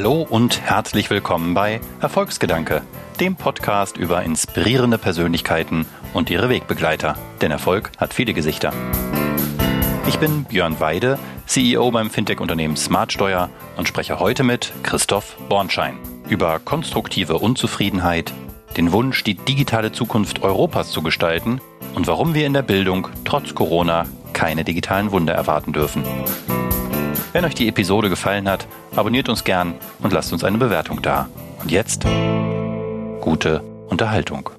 Hallo und herzlich willkommen bei Erfolgsgedanke, dem Podcast über inspirierende Persönlichkeiten und ihre Wegbegleiter. Denn Erfolg hat viele Gesichter. Ich bin Björn Weide, CEO beim Fintech-Unternehmen Smartsteuer und spreche heute mit Christoph Bornschein über konstruktive Unzufriedenheit, den Wunsch, die digitale Zukunft Europas zu gestalten und warum wir in der Bildung trotz Corona keine digitalen Wunder erwarten dürfen. Wenn euch die Episode gefallen hat, abonniert uns gern und lasst uns eine Bewertung da. Und jetzt gute Unterhaltung.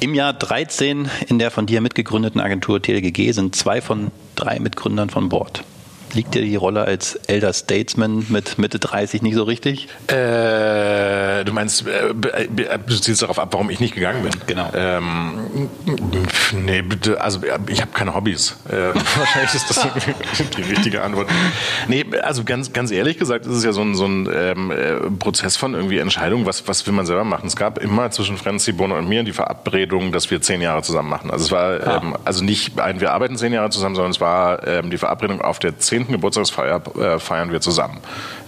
Im Jahr 13 in der von dir mitgegründeten Agentur TLGG sind zwei von drei Mitgründern von Bord liegt dir die Rolle als Elder Statesman mit Mitte 30 nicht so richtig? Äh, du meinst, äh, du zielst darauf ab, warum ich nicht gegangen bin? Genau. Ähm, nee, bitte, also ich habe keine Hobbys. Äh, wahrscheinlich ist das die richtige Antwort. Nee, also ganz, ganz ehrlich gesagt, ist es ja so ein, so ein ähm, äh, Prozess von irgendwie Entscheidungen, was, was will man selber machen. Es gab immer zwischen Franzi, Bono und mir die Verabredung, dass wir zehn Jahre zusammen machen. Also es war ah. ähm, also nicht ein, wir arbeiten zehn Jahre zusammen, sondern es war ähm, die Verabredung auf der zehnten zehnten Geburtstagsfeier äh, feiern wir zusammen.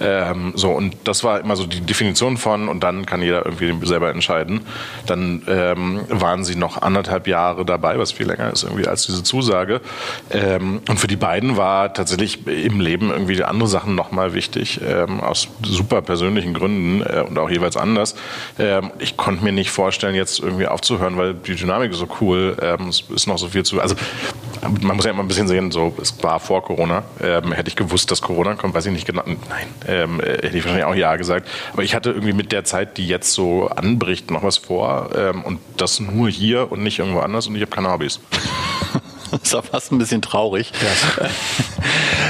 Ähm, so, und das war immer so die Definition von, und dann kann jeder irgendwie selber entscheiden. Dann ähm, waren sie noch anderthalb Jahre dabei, was viel länger ist irgendwie als diese Zusage. Ähm, und für die beiden war tatsächlich im Leben irgendwie andere Sachen nochmal wichtig, ähm, aus super persönlichen Gründen äh, und auch jeweils anders. Ähm, ich konnte mir nicht vorstellen, jetzt irgendwie aufzuhören, weil die Dynamik ist so cool, ähm, es ist noch so viel zu. Also man muss ja immer ein bisschen sehen, so es war vor Corona. Ähm, hätte ich gewusst, dass Corona kommt, weiß ich nicht genau. Nein, ähm, äh, hätte ich wahrscheinlich auch ja gesagt. Aber ich hatte irgendwie mit der Zeit, die jetzt so anbricht, noch was vor ähm, und das nur hier und nicht irgendwo anders und ich habe Hobbys. Das ist auch fast ein bisschen traurig. Ja.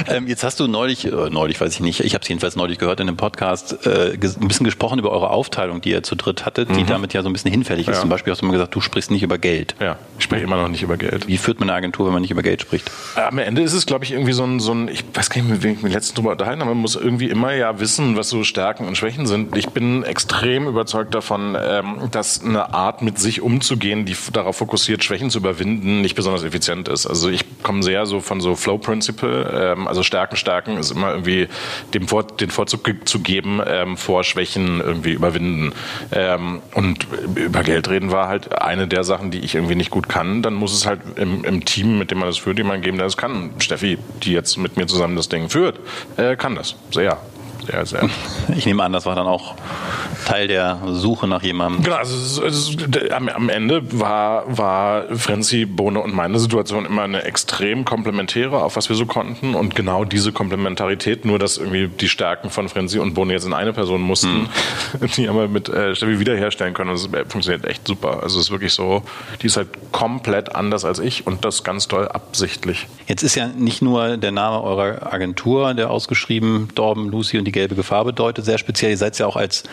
ähm, jetzt hast du neulich, äh, neulich weiß ich nicht, ich habe es jedenfalls neulich gehört in einem Podcast, äh, ein bisschen gesprochen über eure Aufteilung, die ihr zu dritt hattet, die mhm. damit ja so ein bisschen hinfällig ist. Ja. Zum Beispiel hast du mal gesagt, du sprichst nicht über Geld. Ja, ich spreche immer noch nicht über Geld. Wie führt man eine Agentur, wenn man nicht über Geld spricht? Am Ende ist es, glaube ich, irgendwie so ein, so ein, ich weiß gar nicht, mit wem ich mich letztens drüber unterhalten habe, man muss irgendwie immer ja wissen, was so Stärken und Schwächen sind. Ich bin extrem überzeugt davon, ähm, dass eine Art mit sich umzugehen, die darauf fokussiert, Schwächen zu überwinden, nicht besonders effizient ist. Also ich komme sehr so von so Flow Principle, ähm, also Stärken, Stärken ist immer irgendwie dem Vor den Vorzug zu geben ähm, vor Schwächen irgendwie überwinden. Ähm, und über Geld reden war halt eine der Sachen, die ich irgendwie nicht gut kann. Dann muss es halt im, im Team, mit dem man das führt, jemanden geben, der das kann. Steffi, die jetzt mit mir zusammen das Ding führt, äh, kann das sehr sehr, sehr. Ich nehme an, das war dann auch Teil der Suche nach jemandem. Genau, also es, es, am, am, Ende war, war Frenzy, Bohne und meine Situation immer eine extrem komplementäre, auf was wir so konnten. Und genau diese Komplementarität, nur dass irgendwie die Stärken von Frenzy und Bohne jetzt in eine Person mussten, hm. die haben wir mit äh, Steffi wiederherstellen können. Und das funktioniert echt super. Also es ist wirklich so, die ist halt komplett anders als ich und das ganz toll absichtlich. Jetzt ist ja nicht nur der Name eurer Agentur, der ausgeschrieben, Dorben, Lucy und die gelbe Gefahr bedeutet, sehr speziell. Ihr seid ja auch als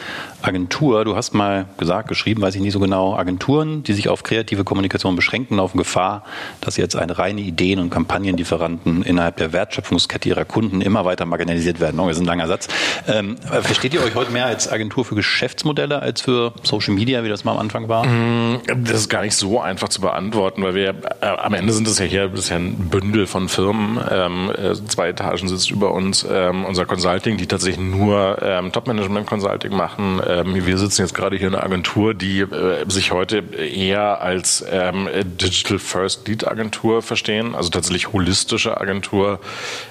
Agentur, du hast mal gesagt, geschrieben, weiß ich nicht so genau, Agenturen, die sich auf kreative Kommunikation beschränken, auf Gefahr, dass jetzt eine reine Ideen- und Kampagnenlieferanten innerhalb der Wertschöpfungskette ihrer Kunden immer weiter marginalisiert werden. Oh, das ist ein langer Satz. Ähm, versteht ihr euch heute mehr als Agentur für Geschäftsmodelle als für Social Media, wie das mal am Anfang war? Mm, das ist gar nicht so einfach zu beantworten, weil wir äh, am Ende sind es ja hier bisher ein Bündel von Firmen. Ähm, äh, zwei Etagen sitzt über uns ähm, unser Consulting, die tatsächlich tatsächlich nur ähm, Top-Management-Consulting machen. Ähm, wir sitzen jetzt gerade hier in einer Agentur, die äh, sich heute eher als ähm, Digital First Lead Agentur verstehen, also tatsächlich holistische Agentur.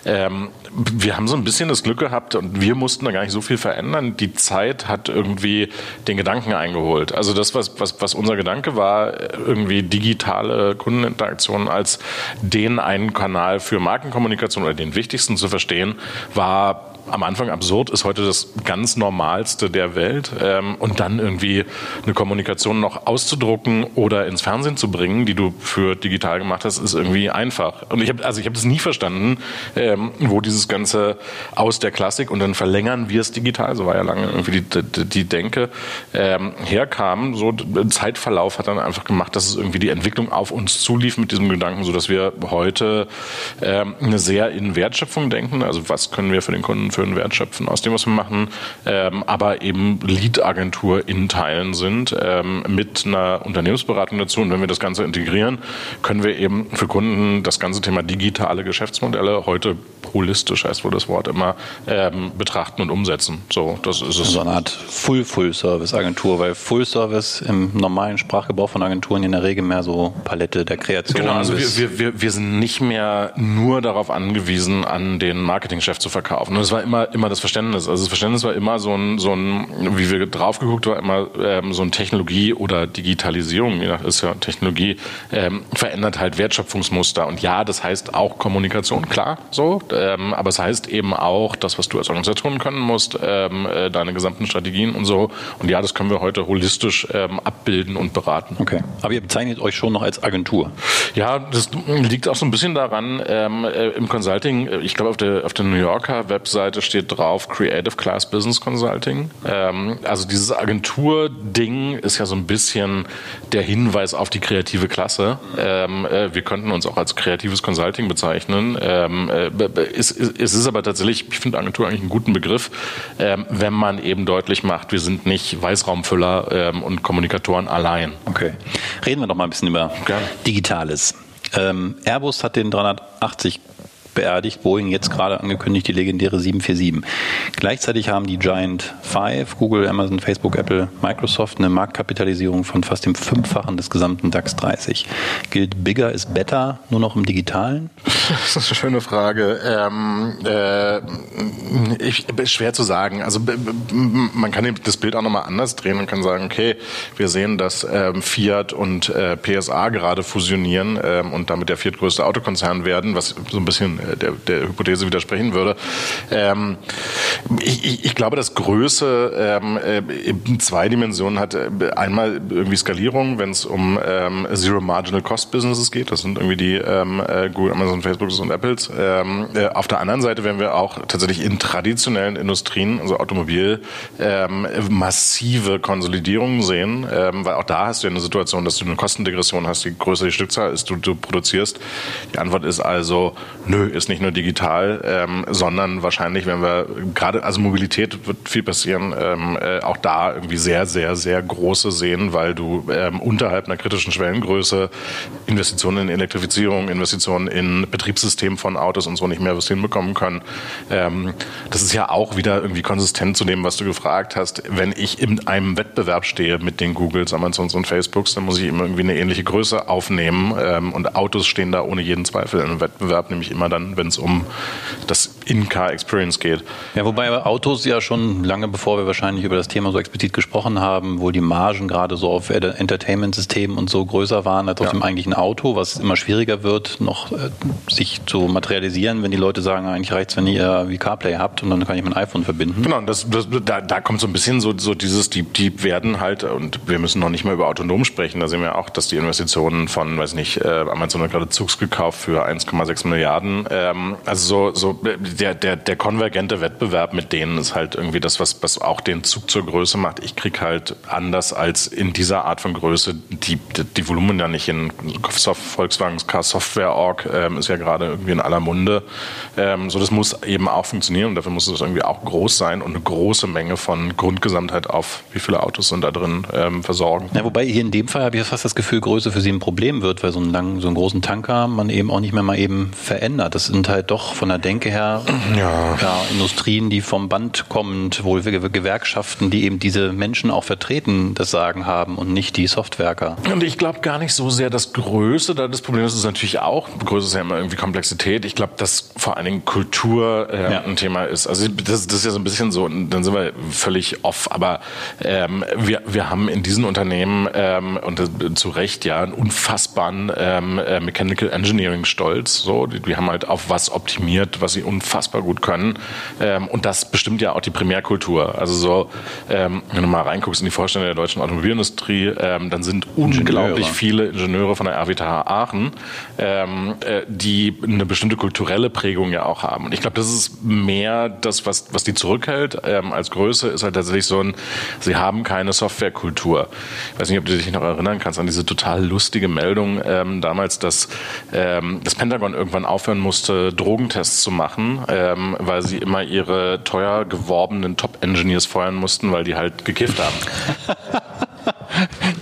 Ähm, wir haben so ein bisschen das Glück gehabt und wir mussten da gar nicht so viel verändern. Die Zeit hat irgendwie den Gedanken eingeholt. Also das, was, was, was unser Gedanke war, irgendwie digitale Kundeninteraktionen als den einen Kanal für Markenkommunikation oder den wichtigsten zu verstehen, war am Anfang absurd, ist heute das ganz Normalste der Welt. Ähm, und dann irgendwie eine Kommunikation noch auszudrucken oder ins Fernsehen zu bringen, die du für digital gemacht hast, ist irgendwie einfach. Und ich habe also ich das nie verstanden, ähm, wo dieses ganze aus der Klassik und dann verlängern wir es digital, so war ja lange irgendwie die, die, die Denke, ähm, herkam. So ein Zeitverlauf hat dann einfach gemacht, dass es irgendwie die Entwicklung auf uns zulief mit diesem Gedanken, so dass wir heute ähm, eine sehr in Wertschöpfung denken. Also was können wir für den Kunden für einen Wert schöpfen aus dem, was wir machen, ähm, aber eben Lead-Agentur in Teilen sind ähm, mit einer Unternehmensberatung dazu. Und wenn wir das Ganze integrieren, können wir eben für Kunden das ganze Thema digitale Geschäftsmodelle heute holistisch heißt wohl das Wort immer, ähm, betrachten und umsetzen. So, das ist es. So eine Art Full-Full-Service-Agentur, weil Full-Service im normalen Sprachgebrauch von Agenturen in der Regel mehr so Palette der Kreation. Genau, also wir, wir, wir, wir sind nicht mehr nur darauf angewiesen, an den Marketingchef zu verkaufen. Und es war immer, immer das Verständnis. Also das Verständnis war immer so ein, so ein wie wir drauf geguckt war immer ähm, so ein Technologie oder Digitalisierung, je nach ist ja Technologie, ähm, verändert halt Wertschöpfungsmuster. Und ja, das heißt auch Kommunikation, klar, so. Ähm, aber es heißt eben auch das, was du als Organisation können musst, ähm, äh, deine gesamten Strategien und so. Und ja, das können wir heute holistisch ähm, abbilden und beraten. Okay. Aber ihr bezeichnet euch schon noch als Agentur. Ja, das liegt auch so ein bisschen daran, ähm, äh, im Consulting, äh, ich glaube auf der, auf der New Yorker Webseite steht drauf Creative Class Business Consulting. Ähm, also dieses Agentur-Ding ist ja so ein bisschen der Hinweis auf die kreative Klasse. Ähm, äh, wir könnten uns auch als kreatives Consulting bezeichnen. Ähm, äh, es, es, ist aber tatsächlich, ich finde Agentur eigentlich einen guten Begriff, ähm, wenn man eben deutlich macht, wir sind nicht Weißraumfüller ähm, und Kommunikatoren allein. Okay. Reden wir doch mal ein bisschen über Gerne. Digitales. Ähm, Airbus hat den 380 beerdigt. Boeing jetzt gerade angekündigt, die legendäre 747. Gleichzeitig haben die Giant Five, Google, Amazon, Facebook, Apple, Microsoft, eine Marktkapitalisierung von fast dem Fünffachen des gesamten DAX 30. Gilt Bigger ist better nur noch im Digitalen? Das ist eine schöne Frage. Ähm, äh, ich, schwer zu sagen. Also man kann das Bild auch nochmal anders drehen und kann sagen, okay, wir sehen, dass ähm, Fiat und äh, PSA gerade fusionieren ähm, und damit der viertgrößte Autokonzern werden, was so ein bisschen der, der Hypothese widersprechen würde. Ähm, ich, ich, glaube, dass Größe ähm, äh, in zwei Dimensionen hat. Einmal irgendwie Skalierung, wenn es um ähm, Zero Marginal Cost Businesses geht. Das sind irgendwie die ähm, äh, Google, Amazon, Facebook und Apples. Ähm, äh, auf der anderen Seite werden wir auch tatsächlich in traditionellen Industrien, also Automobil, ähm, massive Konsolidierungen sehen, ähm, weil auch da hast du eine Situation, dass du eine Kostendegression hast, je größer die Stückzahl ist, du, du produzierst. Die Antwort ist also, nö, ist nicht nur digital, ähm, sondern wahrscheinlich, wenn wir gerade, also Mobilität wird viel passieren, ähm, äh, auch da irgendwie sehr, sehr, sehr große sehen, weil du ähm, unterhalb einer kritischen Schwellengröße Investitionen in Elektrifizierung, Investitionen in Betriebssystem von Autos und so nicht mehr was hinbekommen können. Ähm, das ist ja auch wieder irgendwie konsistent zu dem, was du gefragt hast. Wenn ich in einem Wettbewerb stehe mit den Googles, Amazons und Facebooks, dann muss ich immer irgendwie eine ähnliche Größe aufnehmen ähm, und Autos stehen da ohne jeden Zweifel in einem Wettbewerb, nämlich immer dann wenn es um das In-Car-Experience geht. Ja, wobei Autos ja schon lange bevor wir wahrscheinlich über das Thema so explizit gesprochen haben, wohl die Margen gerade so auf Entertainment-Systemen und so größer waren als auf dem eigentlichen Auto, was immer schwieriger wird, noch äh, sich zu materialisieren, wenn die Leute sagen, eigentlich reicht es, wenn ihr wie CarPlay habt und dann kann ich mein iPhone verbinden. Genau, das, das, da, da kommt so ein bisschen so, so dieses, die, die werden halt, und wir müssen noch nicht mal über autonom sprechen, da sehen wir auch, dass die Investitionen von, weiß nicht, äh, Amazon hat gerade Zugs gekauft für 1,6 Milliarden, ähm, also so, so der, der, der konvergente Wettbewerb mit denen ist halt irgendwie das, was, was auch den Zug zur Größe macht. Ich krieg halt anders als in dieser Art von Größe die, die, die Volumen ja nicht in Volkswagens Car Software Org ähm, ist ja gerade irgendwie in aller Munde. Ähm, so, das muss eben auch funktionieren und dafür muss es irgendwie auch groß sein und eine große Menge von Grundgesamtheit auf wie viele Autos sind da drin ähm, versorgen. Ja, wobei hier in dem Fall habe ich fast das Gefühl, Größe für sie ein Problem wird, weil so einen langen, so einen großen Tanker man eben auch nicht mehr mal eben verändert. Das sind halt doch von der Denke her ja. ja Industrien, die vom Band kommend, wohl Gewerkschaften, die eben diese Menschen auch vertreten, das Sagen haben und nicht die Softwerker. Und ich glaube gar nicht so sehr, dass Größe da das Problem ist, ist natürlich auch, Größe ist ja immer irgendwie Komplexität. Ich glaube, dass vor allen Dingen Kultur äh, ja. ein Thema ist. Also das, das, ist ja so ein bisschen so, dann sind wir völlig off, aber ähm, wir, wir haben in diesen Unternehmen ähm, und äh, zu Recht ja einen unfassbaren ähm, äh, Mechanical Engineering Stolz. So, die, die haben halt auf was optimiert, was sie unfassbar gut können. Ähm, und das bestimmt ja auch die Primärkultur. Also so, ähm, wenn du mal reinguckst in die Vorstände der deutschen Automobilindustrie, ähm, dann sind unglaublich viele Ingenieure von der RWTH Aachen, ähm, äh, die eine bestimmte kulturelle Prägung ja auch haben. Und ich glaube, das ist mehr das, was, was die zurückhält ähm, als Größe, ist halt tatsächlich so ein, sie haben keine Softwarekultur. Ich weiß nicht, ob du dich noch erinnern kannst an diese total lustige Meldung ähm, damals, dass ähm, das Pentagon irgendwann aufhören musste, Drogentests zu machen, ähm, weil sie immer ihre teuer geworbenen Top-Engineers feuern mussten, weil die halt gekifft haben.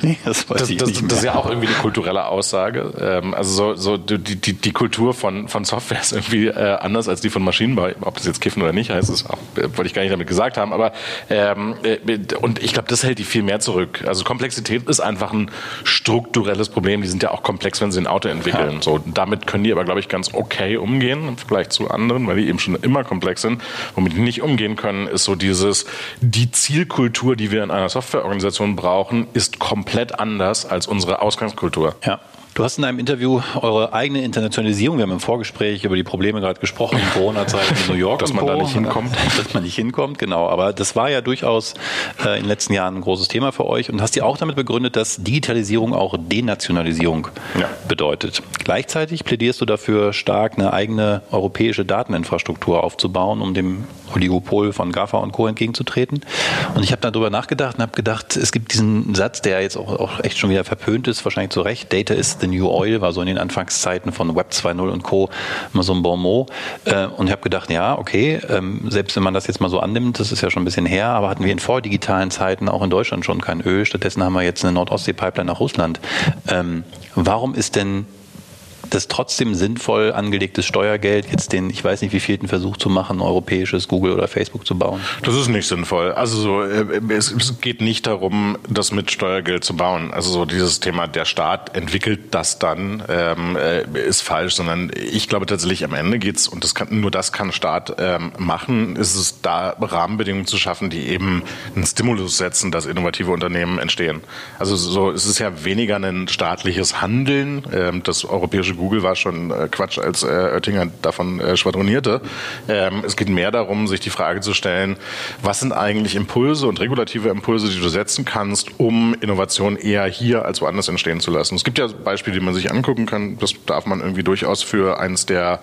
Nee, das weiß das, ich das, nicht. Mehr. Das ist ja auch irgendwie eine kulturelle Aussage. Ähm, also so, so die, die, die Kultur von, von Software ist irgendwie äh, anders als die von Maschinenbau. Ob das jetzt Kiffen oder nicht heißt, das auch, äh, wollte ich gar nicht damit gesagt haben. Aber ähm, äh, und ich glaube, das hält die viel mehr zurück. Also Komplexität ist einfach ein strukturelles Problem. Die sind ja auch komplex, wenn sie ein Auto entwickeln. Ja. So, damit können die aber, glaube ich, ganz okay umgehen im Vergleich zu anderen, weil die eben schon immer komplex sind. Womit die nicht umgehen können, ist so dieses, die Zielkultur, die wir in einer Softwareorganisation brauchen, ist komplett anders als unsere Ausgangskultur. Ja. Du hast in einem Interview eure eigene Internationalisierung, wir haben im Vorgespräch über die Probleme gerade gesprochen, in Corona-Zeiten in New York. Dass man da nicht hinkommt. Dass man nicht hinkommt, genau. Aber das war ja durchaus äh, in den letzten Jahren ein großes Thema für euch und hast dir auch damit begründet, dass Digitalisierung auch Denationalisierung ja. bedeutet. Gleichzeitig plädierst du dafür, stark eine eigene europäische Dateninfrastruktur aufzubauen, um dem Oligopol von GAFA und Co. entgegenzutreten. Und ich habe darüber nachgedacht und habe gedacht, es gibt diesen Satz, der jetzt auch, auch echt schon wieder verpönt ist, wahrscheinlich zu Recht, Data ist the New Oil war so in den Anfangszeiten von Web 2.0 und Co. immer so ein Bon mot. Äh, und ich habe gedacht, ja, okay, ähm, selbst wenn man das jetzt mal so annimmt, das ist ja schon ein bisschen her, aber hatten wir in vordigitalen Zeiten auch in Deutschland schon kein Öl. Stattdessen haben wir jetzt eine Nordostsee-Pipeline nach Russland. Ähm, warum ist denn das trotzdem sinnvoll angelegtes Steuergeld jetzt den, ich weiß nicht, wie vielten Versuch zu machen, europäisches Google oder Facebook zu bauen? Das ist nicht sinnvoll. Also so, äh, es, es geht nicht darum, das mit Steuergeld zu bauen. Also so dieses Thema, der Staat entwickelt das dann, ähm, äh, ist falsch, sondern ich glaube tatsächlich am Ende geht's und das kann, nur das kann Staat ähm, machen, ist es da Rahmenbedingungen zu schaffen, die eben einen Stimulus setzen, dass innovative Unternehmen entstehen. Also so, es ist ja weniger ein staatliches Handeln, ähm, das europäische Google war schon äh, Quatsch, als äh, Oettinger davon äh, schwadronierte. Ähm, es geht mehr darum, sich die Frage zu stellen, was sind eigentlich Impulse und regulative Impulse, die du setzen kannst, um Innovation eher hier als woanders entstehen zu lassen. Es gibt ja Beispiele, die man sich angucken kann. Das darf man irgendwie durchaus für eines der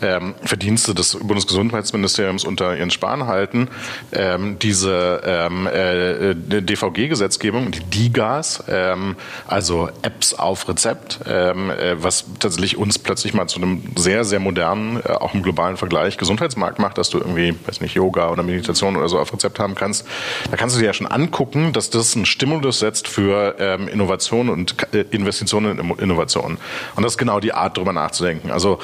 ähm, Verdienste des Bundesgesundheitsministeriums unter Jens Spahn halten. Ähm, diese ähm, äh, DVG-Gesetzgebung, die DIGAS, ähm, also Apps auf Rezept, ähm, äh, was tatsächlich uns plötzlich mal zu einem sehr, sehr modernen, äh, auch im globalen Vergleich, Gesundheitsmarkt macht, dass du irgendwie, weiß nicht, Yoga oder Meditation oder so auf Rezept haben kannst. Da kannst du dir ja schon angucken, dass das einen Stimulus setzt für ähm, Innovation und äh, Investitionen in Innovation. Und das ist genau die Art, darüber nachzudenken. Also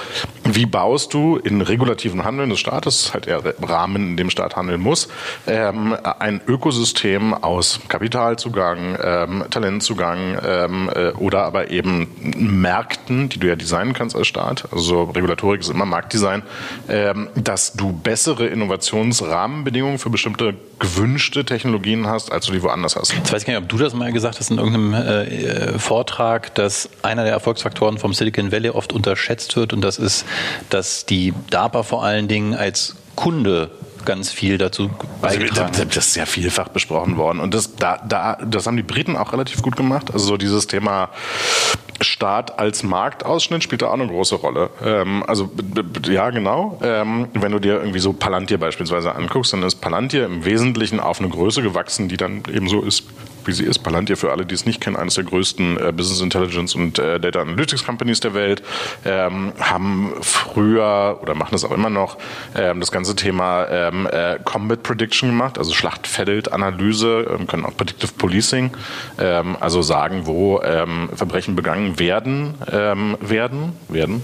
wie baust du in regulativen Handeln des Staates, halt eher Rahmen, in dem Staat handeln muss, ähm, ein Ökosystem aus Kapitalzugang, ähm, Talentzugang ähm, äh, oder aber eben Märkten, die du ja designen kannst als Staat, also Regulatorik ist immer Marktdesign, ähm, dass du bessere Innovationsrahmenbedingungen für bestimmte gewünschte Technologien hast, als du die woanders hast. Jetzt weiß ich gar nicht, ob du das mal gesagt hast in irgendeinem äh, Vortrag, dass einer der Erfolgsfaktoren vom Silicon Valley oft unterschätzt wird und das ist, dass die DARPA vor allen Dingen als Kunde ganz viel dazu also, beigetragen. Also, das ist ja vielfach besprochen worden. Und das, da, da, das haben die Briten auch relativ gut gemacht. Also so dieses Thema Staat als Marktausschnitt spielt da auch eine große Rolle. Ähm, also ja, genau. Ähm, wenn du dir irgendwie so Palantir beispielsweise anguckst, dann ist Palantir im Wesentlichen auf eine Größe gewachsen, die dann eben so ist wie sie ist. Palantir, für alle, die es nicht kennen, eines der größten äh, Business Intelligence und äh, Data Analytics Companies der Welt, ähm, haben früher oder machen das auch immer noch ähm, das ganze Thema ähm, äh, Combat Prediction gemacht, also Schlachtfeldanalyse, ähm, können auch Predictive Policing, ähm, also sagen, wo ähm, Verbrechen begangen werden, werden, werden, werden.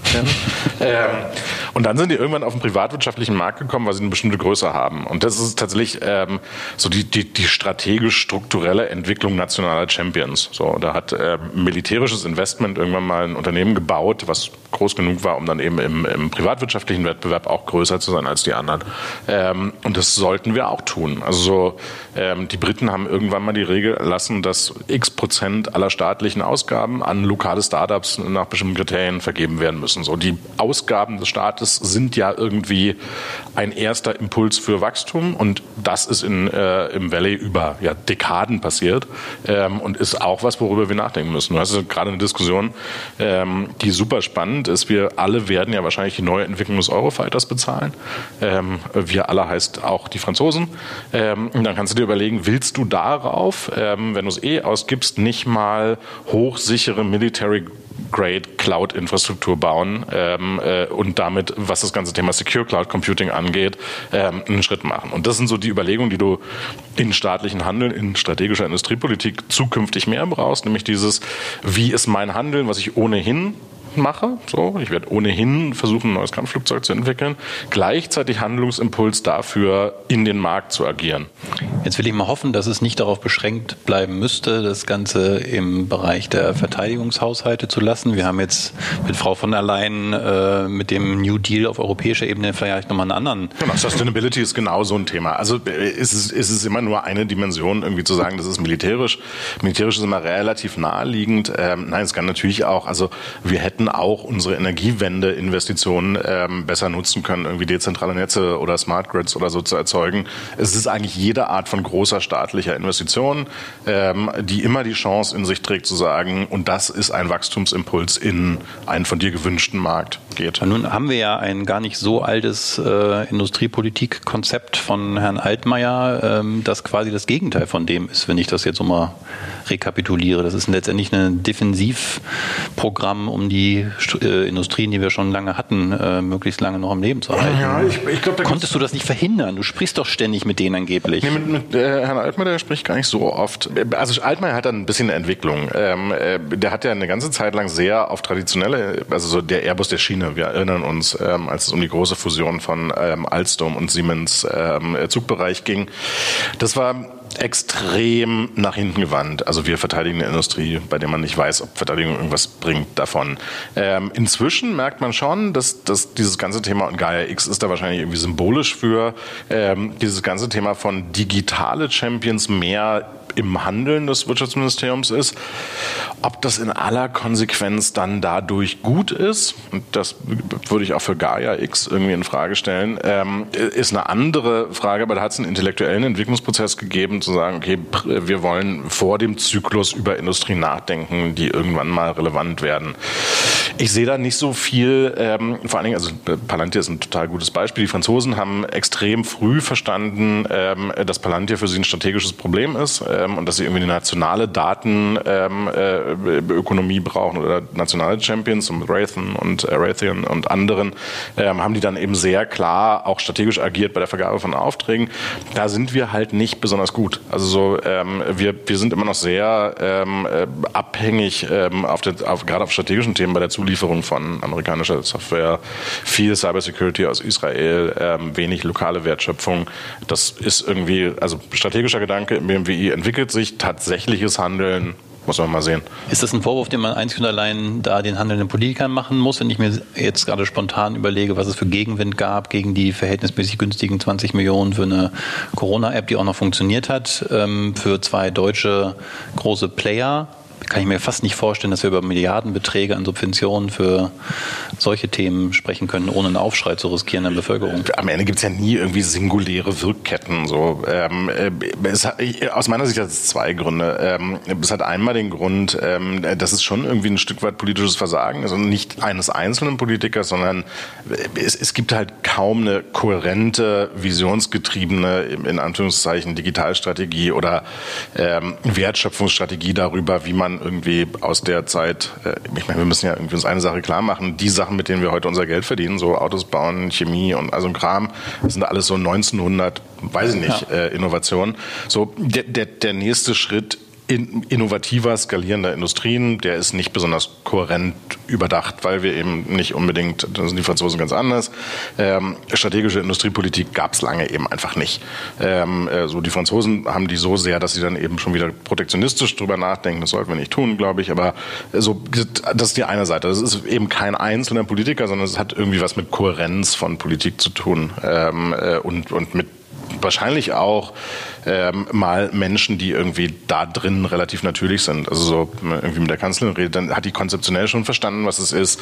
und dann sind die irgendwann auf den privatwirtschaftlichen Markt gekommen, weil sie eine bestimmte Größe haben. Und das ist tatsächlich so die, die, die strategisch-strukturelle Entwicklung nationaler Champions. So, da hat äh, militärisches Investment irgendwann mal ein Unternehmen gebaut, was groß genug war, um dann eben im, im privatwirtschaftlichen Wettbewerb auch größer zu sein als die anderen. Ähm, und das sollten wir auch tun. Also so, ähm, die Briten haben irgendwann mal die Regel erlassen, dass x Prozent aller staatlichen Ausgaben an lokale Startups nach bestimmten Kriterien vergeben werden müssen. So, die Ausgaben des Staates Staates sind ja irgendwie ein erster Impuls für Wachstum und das ist in, äh, im Valley über ja, Dekaden passiert ähm, und ist auch was, worüber wir nachdenken müssen. Du hast gerade eine Diskussion, ähm, die super spannend ist. Wir alle werden ja wahrscheinlich die neue Entwicklung des Eurofighters bezahlen. Ähm, wir alle heißt auch die Franzosen. Ähm, und dann kannst du dir überlegen, willst du darauf, ähm, wenn du es eh ausgibst, nicht mal hochsichere Military Grade Cloud-Infrastruktur bauen ähm, äh, und damit, was das ganze Thema Secure Cloud Computing angeht, ähm, einen Schritt machen. Und das sind so die Überlegungen, die du in staatlichen Handeln, in strategischer Industriepolitik zukünftig mehr brauchst, nämlich dieses, wie ist mein Handeln, was ich ohnehin mache. So, ich werde ohnehin versuchen, ein neues Kampfflugzeug zu entwickeln. Gleichzeitig Handlungsimpuls dafür, in den Markt zu agieren. Jetzt will ich mal hoffen, dass es nicht darauf beschränkt bleiben müsste, das Ganze im Bereich der Verteidigungshaushalte zu lassen. Wir haben jetzt mit Frau von der Leyen äh, mit dem New Deal auf europäischer Ebene vielleicht nochmal einen anderen. Genau, Sustainability ist genau so ein Thema. Also ist es, ist es immer nur eine Dimension, irgendwie zu sagen, das ist militärisch. Militärisch ist immer relativ naheliegend. Ähm, nein, es kann natürlich auch, also wir hätten hätten auch unsere Energiewende-Investitionen ähm, besser nutzen können, irgendwie dezentrale Netze oder Smart Grids oder so zu erzeugen. Es ist eigentlich jede Art von großer staatlicher Investition, ähm, die immer die Chance in sich trägt zu sagen, und das ist ein Wachstumsimpuls in einen von dir gewünschten Markt geht. Nun haben wir ja ein gar nicht so altes äh, Industriepolitikkonzept von Herrn Altmaier, ähm, das quasi das Gegenteil von dem ist, wenn ich das jetzt so mal rekapituliere. Das ist letztendlich ein Defensivprogramm, um die äh, Industrien, die wir schon lange hatten, äh, möglichst lange noch am Leben zu halten. Ja, ich, ich glaub, da Konntest du das nicht verhindern? Du sprichst doch ständig mit denen angeblich. Nee, mit, mit äh, Herrn Altmaier, der spricht gar nicht so oft. Also Altmaier hat da ein bisschen eine Entwicklung. Ähm, äh, der hat ja eine ganze Zeit lang sehr auf traditionelle, also so der Airbus der Schiene, wir erinnern uns, ähm, als es um die große Fusion von ähm, Alstom und Siemens ähm, Zugbereich ging. Das war extrem nach hinten gewandt. Also wir verteidigen eine Industrie, bei der man nicht weiß, ob Verteidigung irgendwas bringt davon. Ähm, inzwischen merkt man schon, dass, dass dieses ganze Thema, und Gaia X ist da wahrscheinlich irgendwie symbolisch für, ähm, dieses ganze Thema von digitale Champions mehr im Handeln des Wirtschaftsministeriums ist. Ob das in aller Konsequenz dann dadurch gut ist, und das würde ich auch für Gaia X irgendwie in Frage stellen, ähm, ist eine andere Frage, aber da hat es einen intellektuellen Entwicklungsprozess gegeben, zu sagen, okay, wir wollen vor dem Zyklus über Industrie nachdenken, die irgendwann mal relevant werden. Ich sehe da nicht so viel, ähm, vor allen Dingen, also Palantir ist ein total gutes Beispiel. Die Franzosen haben extrem früh verstanden, ähm, dass Palantir für sie ein strategisches Problem ist ähm, und dass sie irgendwie eine nationale Datenökonomie ähm, äh, brauchen oder nationale Champions und mit Raytheon und äh, Raytheon und anderen ähm, haben die dann eben sehr klar auch strategisch agiert bei der Vergabe von Aufträgen. Da sind wir halt nicht besonders gut. Also so, ähm, wir, wir sind immer noch sehr ähm, äh, abhängig ähm, auf auf, gerade auf strategischen Themen bei der Zulieferung von amerikanischer Software, viel Cybersecurity aus Israel, ähm, wenig lokale Wertschöpfung. Das ist irgendwie, also strategischer Gedanke im BMWI entwickelt sich, tatsächliches Handeln muss man mal sehen. Ist das ein Vorwurf, den man einzig und allein da den handelnden Politikern machen muss, wenn ich mir jetzt gerade spontan überlege, was es für Gegenwind gab gegen die verhältnismäßig günstigen 20 Millionen für eine Corona-App, die auch noch funktioniert hat, ähm, für zwei deutsche große Player? Kann ich mir fast nicht vorstellen, dass wir über Milliardenbeträge an Subventionen für solche Themen sprechen können, ohne einen Aufschrei zu riskieren in der Bevölkerung. Am Ende gibt es ja nie irgendwie singuläre Wirkketten. So. Ähm, äh, hat, aus meiner Sicht hat es zwei Gründe. Ähm, es hat einmal den Grund, ähm, dass es schon irgendwie ein Stück weit politisches Versagen ist und nicht eines einzelnen Politikers, sondern es, es gibt halt kaum eine kohärente, visionsgetriebene, in Anführungszeichen, Digitalstrategie oder ähm, Wertschöpfungsstrategie darüber, wie man man irgendwie aus der Zeit, äh, ich meine, wir müssen ja irgendwie uns eine Sache klar machen, die Sachen, mit denen wir heute unser Geld verdienen, so Autos bauen, Chemie und also ein Kram, das sind alles so 1900, weiß ich nicht, ja. äh, Innovationen. So, der, der, der nächste Schritt innovativer, skalierender Industrien, der ist nicht besonders kohärent überdacht, weil wir eben nicht unbedingt, da sind die Franzosen ganz anders, ähm, strategische Industriepolitik gab es lange eben einfach nicht. Ähm, äh, so die Franzosen haben die so sehr, dass sie dann eben schon wieder protektionistisch drüber nachdenken, das sollten wir nicht tun, glaube ich, aber so, das ist die eine Seite. Das ist eben kein einzelner Politiker, sondern es hat irgendwie was mit Kohärenz von Politik zu tun ähm, äh, und, und mit wahrscheinlich auch ähm, mal Menschen, die irgendwie da drin relativ natürlich sind. Also so irgendwie mit der Kanzlerin redet, dann hat die konzeptionell schon verstanden, was es ist.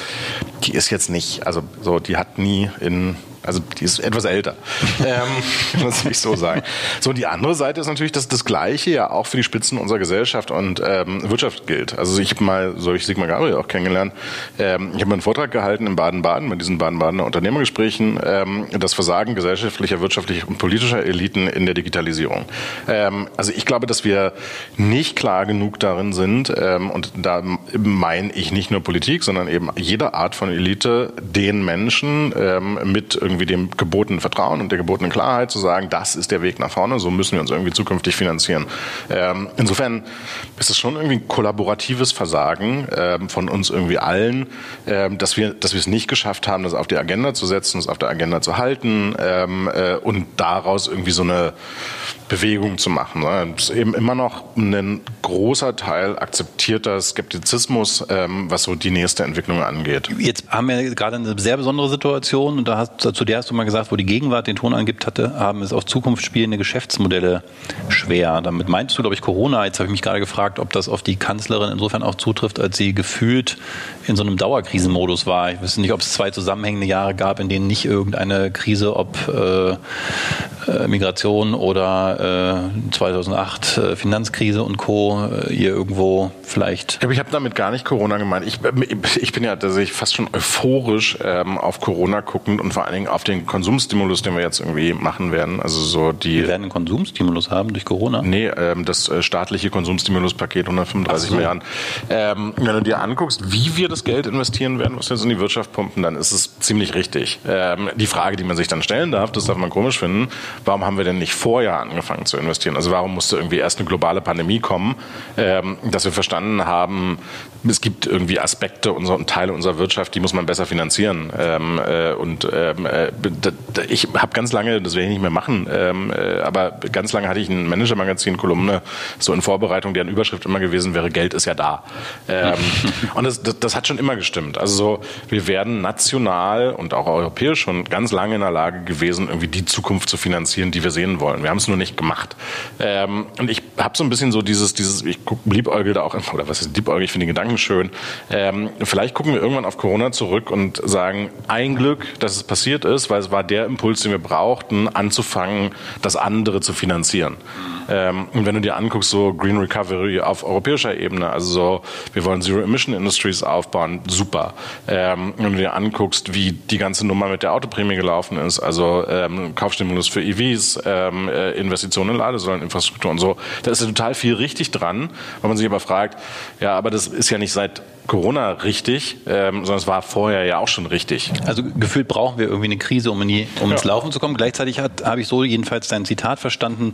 Die ist jetzt nicht, also so, die hat nie in also die ist etwas älter, ähm, muss ich so sagen. So, die andere Seite ist natürlich, dass das Gleiche ja auch für die Spitzen unserer Gesellschaft und ähm, Wirtschaft gilt. Also ich habe mal, so ich Sigmar Gabriel auch kennengelernt, ähm, ich habe einen Vortrag gehalten in Baden-Baden, bei diesen Baden-Badener Unternehmergesprächen, ähm, das Versagen gesellschaftlicher, wirtschaftlicher und politischer Eliten in der Digitalisierung. Ähm, also ich glaube, dass wir nicht klar genug darin sind, ähm, und da meine ich nicht nur Politik, sondern eben jede Art von Elite, den Menschen ähm, mit irgendwie dem gebotenen Vertrauen und der gebotenen Klarheit zu sagen, das ist der Weg nach vorne, so müssen wir uns irgendwie zukünftig finanzieren. Ähm, insofern ist es schon irgendwie ein kollaboratives Versagen ähm, von uns irgendwie allen, ähm, dass wir, dass wir es nicht geschafft haben, das auf die Agenda zu setzen, es auf der Agenda zu halten ähm, äh, und daraus irgendwie so eine Bewegung zu machen. Es ist eben immer noch ein großer Teil akzeptierter Skeptizismus, ähm, was so die nächste Entwicklung angeht. Jetzt haben wir gerade eine sehr besondere Situation und da hast, zu der hast du mal gesagt, wo die Gegenwart den Ton angibt hatte, haben es auf Zukunft spielende Geschäftsmodelle schwer. Damit meinst du, glaube ich, Corona. Jetzt habe ich mich gerade gefragt, ob das auf die Kanzlerin insofern auch zutrifft, als sie gefühlt in so einem Dauerkrisenmodus war. Ich wüsste nicht, ob es zwei zusammenhängende Jahre gab, in denen nicht irgendeine Krise, ob äh, äh, Migration oder äh, 2008 äh, Finanzkrise und Co. Äh, ihr irgendwo vielleicht. Ich habe damit gar nicht Corona gemeint. Ich, ich bin ja tatsächlich fast schon euphorisch ähm, auf Corona guckend und vor allen Dingen auf den Konsumstimulus, den wir jetzt irgendwie machen werden. Also so die. Wir werden einen Konsumstimulus haben durch Corona? Nee, ähm, das äh, staatliche Konsumstimuluspaket 135 so. Milliarden. Ähm, wenn du dir anguckst, wie wir das Geld investieren werden, was wir jetzt in die Wirtschaft pumpen, dann ist es ziemlich richtig. Ähm, die Frage, die man sich dann stellen darf, das darf man komisch finden, warum haben wir denn nicht vorher angefangen zu investieren? Also warum musste irgendwie erst eine globale Pandemie kommen, ähm, dass wir verstanden haben, es gibt irgendwie Aspekte unserer, und Teile unserer Wirtschaft, die muss man besser finanzieren. Ähm, äh, und ähm, äh, ich habe ganz lange, das werde ich nicht mehr machen, ähm, äh, aber ganz lange hatte ich ein Manager-Magazin-Kolumne, so in Vorbereitung, deren Überschrift immer gewesen wäre, Geld ist ja da. Ähm, und das, das, das, hat schon immer gestimmt. Also so, wir werden national und auch europäisch schon ganz lange in der Lage gewesen, irgendwie die Zukunft zu finanzieren, die wir sehen wollen. Wir haben es nur nicht gemacht. Ähm, und ich habe so ein bisschen so dieses, dieses ich liebäugel da auch, oder was ist liebäugel, ich finde den Gedanken. Ähm, vielleicht gucken wir irgendwann auf Corona zurück und sagen, ein Glück, dass es passiert ist, weil es war der Impuls, den wir brauchten, anzufangen, das andere zu finanzieren. Ähm, und wenn du dir anguckst, so Green Recovery auf europäischer Ebene, also so, wir wollen Zero Emission Industries aufbauen, super. Ähm, wenn du dir anguckst, wie die ganze Nummer mit der Autoprämie gelaufen ist, also ähm, Kaufstimulus für EVs, ähm, äh, Investitionen in Ladesäuleninfrastruktur und so, da ist ja total viel richtig dran, weil man sich aber fragt, ja, aber das ist ja nicht seit Corona richtig, ähm, sondern es war vorher ja auch schon richtig. Also gefühlt brauchen wir irgendwie eine Krise, um, in die, um ja. ins Laufen zu kommen. Gleichzeitig habe ich so jedenfalls dein Zitat verstanden,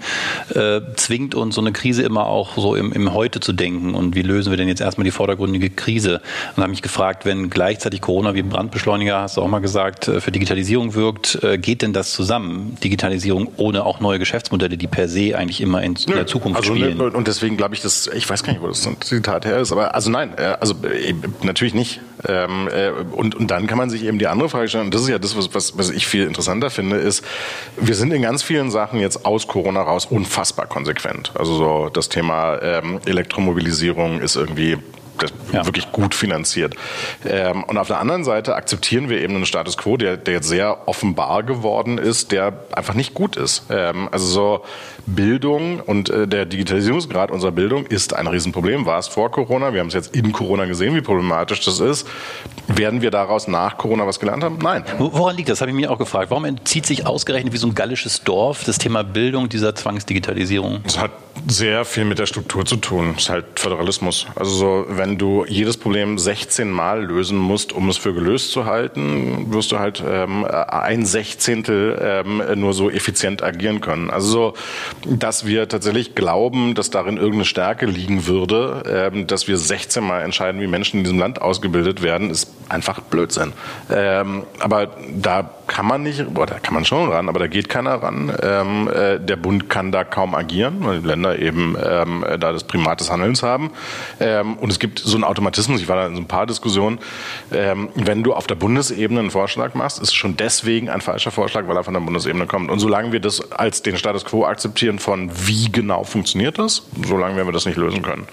äh, zwingt uns so eine Krise immer auch so im, im Heute zu denken. Und wie lösen wir denn jetzt erstmal die vordergründige Krise? Und habe mich gefragt, wenn gleichzeitig Corona wie Brandbeschleuniger, hast du auch mal gesagt, äh, für Digitalisierung wirkt, äh, geht denn das zusammen? Digitalisierung ohne auch neue Geschäftsmodelle, die per se eigentlich immer in, in der Zukunft also, spielen. Und deswegen glaube ich, dass, ich weiß gar nicht, wo das Zitat her ist, aber also nein, äh, also natürlich nicht. Ähm, äh, und, und dann kann man sich eben die andere Frage stellen, und das ist ja das, was, was ich viel interessanter finde, ist, wir sind in ganz vielen Sachen jetzt aus Corona raus unfassbar konsequent. Also so das Thema ähm, Elektromobilisierung ist irgendwie ja. wirklich gut finanziert. Ähm, und auf der anderen Seite akzeptieren wir eben einen Status quo, der, der jetzt sehr offenbar geworden ist, der einfach nicht gut ist. Ähm, also so Bildung und äh, der Digitalisierungsgrad unserer Bildung ist ein Riesenproblem. War es vor Corona? Wir haben es jetzt in Corona gesehen, wie problematisch das ist. Werden wir daraus nach Corona was gelernt haben? Nein. Woran liegt das? Habe ich mich auch gefragt. Warum entzieht sich ausgerechnet wie so ein gallisches Dorf das Thema Bildung dieser Zwangsdigitalisierung? Es hat sehr viel mit der Struktur zu tun. Es ist halt Föderalismus. Also so, wenn du jedes Problem 16 Mal lösen musst, um es für gelöst zu halten, wirst du halt ähm, ein Sechzehntel ähm, nur so effizient agieren können. Also so, dass wir tatsächlich glauben, dass darin irgendeine Stärke liegen würde, ähm, dass wir 16 Mal entscheiden, wie Menschen in diesem Land ausgebildet werden, ist einfach Blödsinn. Ähm, aber da kann man nicht, boah, da kann man schon ran, aber da geht keiner ran. Ähm, äh, der Bund kann da kaum agieren, weil die Länder eben ähm, da das Primat des Handelns haben. Ähm, und es gibt so einen Automatismus, ich war da in so ein paar Diskussionen, ähm, wenn du auf der Bundesebene einen Vorschlag machst, ist es schon deswegen ein falscher Vorschlag, weil er von der Bundesebene kommt. Und solange wir das als den Status quo akzeptieren von wie genau funktioniert das, solange werden wir das nicht lösen können.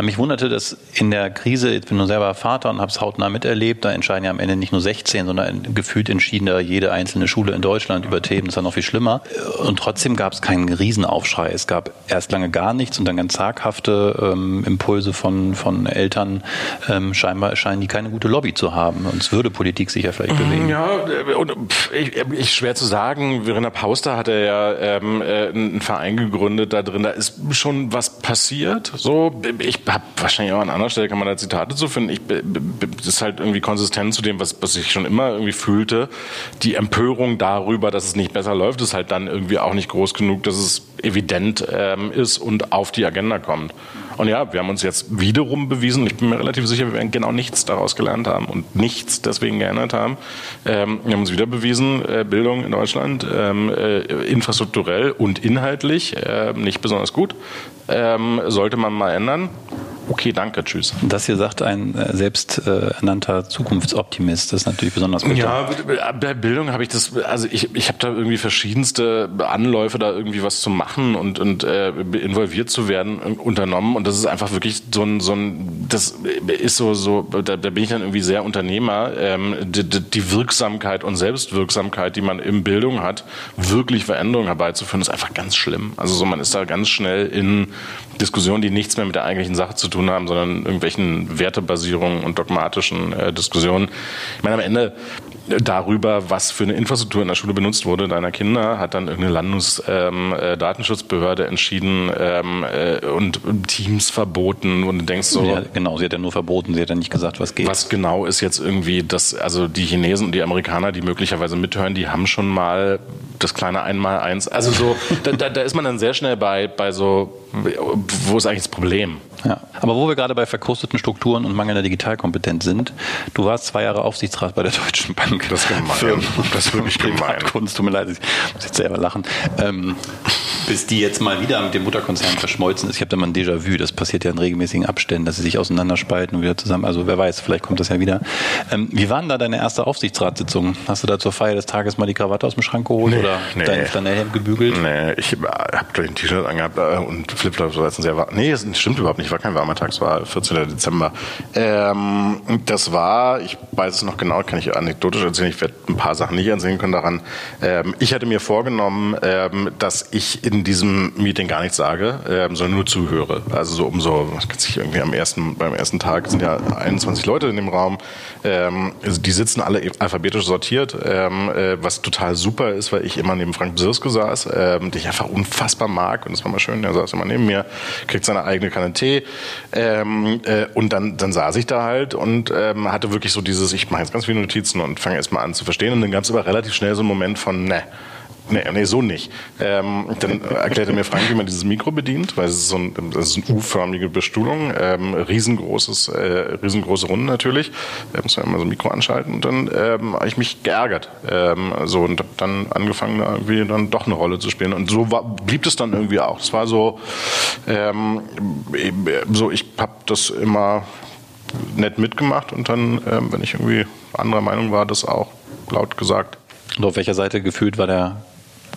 Mich wunderte, dass in der Krise, ich bin nur selber Vater und habe es hautnah miterlebt, da entscheiden ja am Ende nicht nur 16, sondern gefühlt entschieden da jede einzelne Schule in Deutschland über Themen, das ist ja noch viel schlimmer. Und trotzdem gab es keinen Riesenaufschrei. Es gab erst lange gar nichts und dann ganz zaghafte ähm, Impulse von, von Eltern. Ähm, scheinbar scheinen die keine gute Lobby zu haben. Und würde Politik sich ja vielleicht bewegen. Ja, und ich, ich schwer zu sagen. Verena Pauster hatte ja ähm, äh, einen Verein gegründet da drin. Da ist schon was passiert. So, ich habe wahrscheinlich auch an anderer Stelle kann man da Zitate zu finden. Ich, das ist halt irgendwie konsistent zu dem, was, was ich schon immer irgendwie fühlte, die Empörung darüber, dass es nicht besser läuft, ist halt dann irgendwie auch nicht groß genug, dass es evident ähm, ist und auf die Agenda kommt. Und ja, wir haben uns jetzt wiederum bewiesen, ich bin mir relativ sicher, wir werden genau nichts daraus gelernt haben und nichts deswegen geändert haben. Ähm, wir haben uns wieder bewiesen, äh, Bildung in Deutschland ähm, äh, infrastrukturell und inhaltlich äh, nicht besonders gut. Ähm, sollte man mal ändern. Okay, danke, tschüss. Das hier sagt ein äh, selbsternannter äh, Zukunftsoptimist. Das ist natürlich besonders gut. Ja, bei Bildung habe ich das, also ich, ich habe da irgendwie verschiedenste Anläufe, da irgendwie was zu machen und, und äh, involviert zu werden, äh, unternommen. Und das ist einfach wirklich so ein, so ein das ist so, so da, da bin ich dann irgendwie sehr Unternehmer. Ähm, die, die Wirksamkeit und Selbstwirksamkeit, die man in Bildung hat, wirklich Veränderungen herbeizuführen, ist einfach ganz schlimm. Also so, man ist da ganz schnell in Diskussionen, die nichts mehr mit der eigentlichen Sache zu tun haben, sondern irgendwelchen Wertebasierungen und dogmatischen äh, Diskussionen. Ich meine, am Ende darüber, was für eine Infrastruktur in der Schule benutzt wurde deiner Kinder, hat dann irgendeine Landesdatenschutzbehörde ähm, äh, entschieden ähm, äh, und Teams verboten und du denkst so. Ja, genau, sie hat ja nur verboten, sie hat ja nicht gesagt, was geht. Was genau ist jetzt irgendwie das, also die Chinesen und die Amerikaner, die möglicherweise mithören, die haben schon mal das kleine Einmaleins. Also so, da, da, da ist man dann sehr schnell bei, bei so, wo ist eigentlich das Problem? Ja. Aber wo wir gerade bei verkrusteten Strukturen und mangelnder Digitalkompetenz sind, du warst zwei Jahre Aufsichtsrat bei der Deutschen Bank. Das ist gemein. das ist wirklich gemein. Kunst, tut mir leid, ich muss jetzt selber lachen. Ähm, bis die jetzt mal wieder mit dem Mutterkonzern verschmolzen ist. Ich habe da mal ein Déjà-vu, das passiert ja in regelmäßigen Abständen, dass sie sich auseinanderspalten und wieder zusammen, also wer weiß, vielleicht kommt das ja wieder. Ähm, wie war denn da deine erste Aufsichtsratssitzung? Hast du da zur Feier des Tages mal die Krawatte aus dem Schrank geholt nee, oder nee. dein Flanellhemd gebügelt? Nee, ich habe gleich ein T-Shirt angehabt äh, und Flipflops. So sehr war. Nee, das stimmt überhaupt nicht, war kein warmer Tag, es war 14. Dezember. Ähm, das war, ich weiß es noch genau, kann ich anekdotisch erzählen, ich werde ein paar Sachen nicht erzählen können daran. Ähm, ich hatte mir vorgenommen, ähm, dass ich in diesem Meeting gar nichts sage, ähm, sondern nur zuhöre. Also so um so, ich irgendwie am ersten, beim ersten Tag sind ja 21 Leute in dem Raum. Ähm, also die sitzen alle alphabetisch sortiert, ähm, äh, was total super ist, weil ich immer neben Frank Bsirske saß, ähm, den ich einfach unfassbar mag und das war mal schön, der saß immer neben mir, kriegt seine eigene Kanne Tee ähm, äh, und dann, dann saß ich da halt und ähm, hatte wirklich so dieses, ich mache jetzt ganz viele Notizen und fange erstmal an zu verstehen und dann gab es aber relativ schnell so einen Moment von, ne, Nee, nee, so nicht. Ähm, dann erklärte mir Frank, wie man dieses Mikro bedient, weil es ist so ein, ist eine U-förmige Bestuhlung, ähm, riesengroßes, äh, riesengroße Runde natürlich. Da muss man immer so ein Mikro anschalten und dann ähm, habe ich mich geärgert. Ähm, so und habe dann angefangen, da irgendwie dann doch eine Rolle zu spielen. Und so war, blieb es dann irgendwie auch. Es war so, ähm, so ich habe das immer nett mitgemacht und dann, ähm, wenn ich irgendwie anderer Meinung war, das auch laut gesagt. Und auf welcher Seite gefühlt war der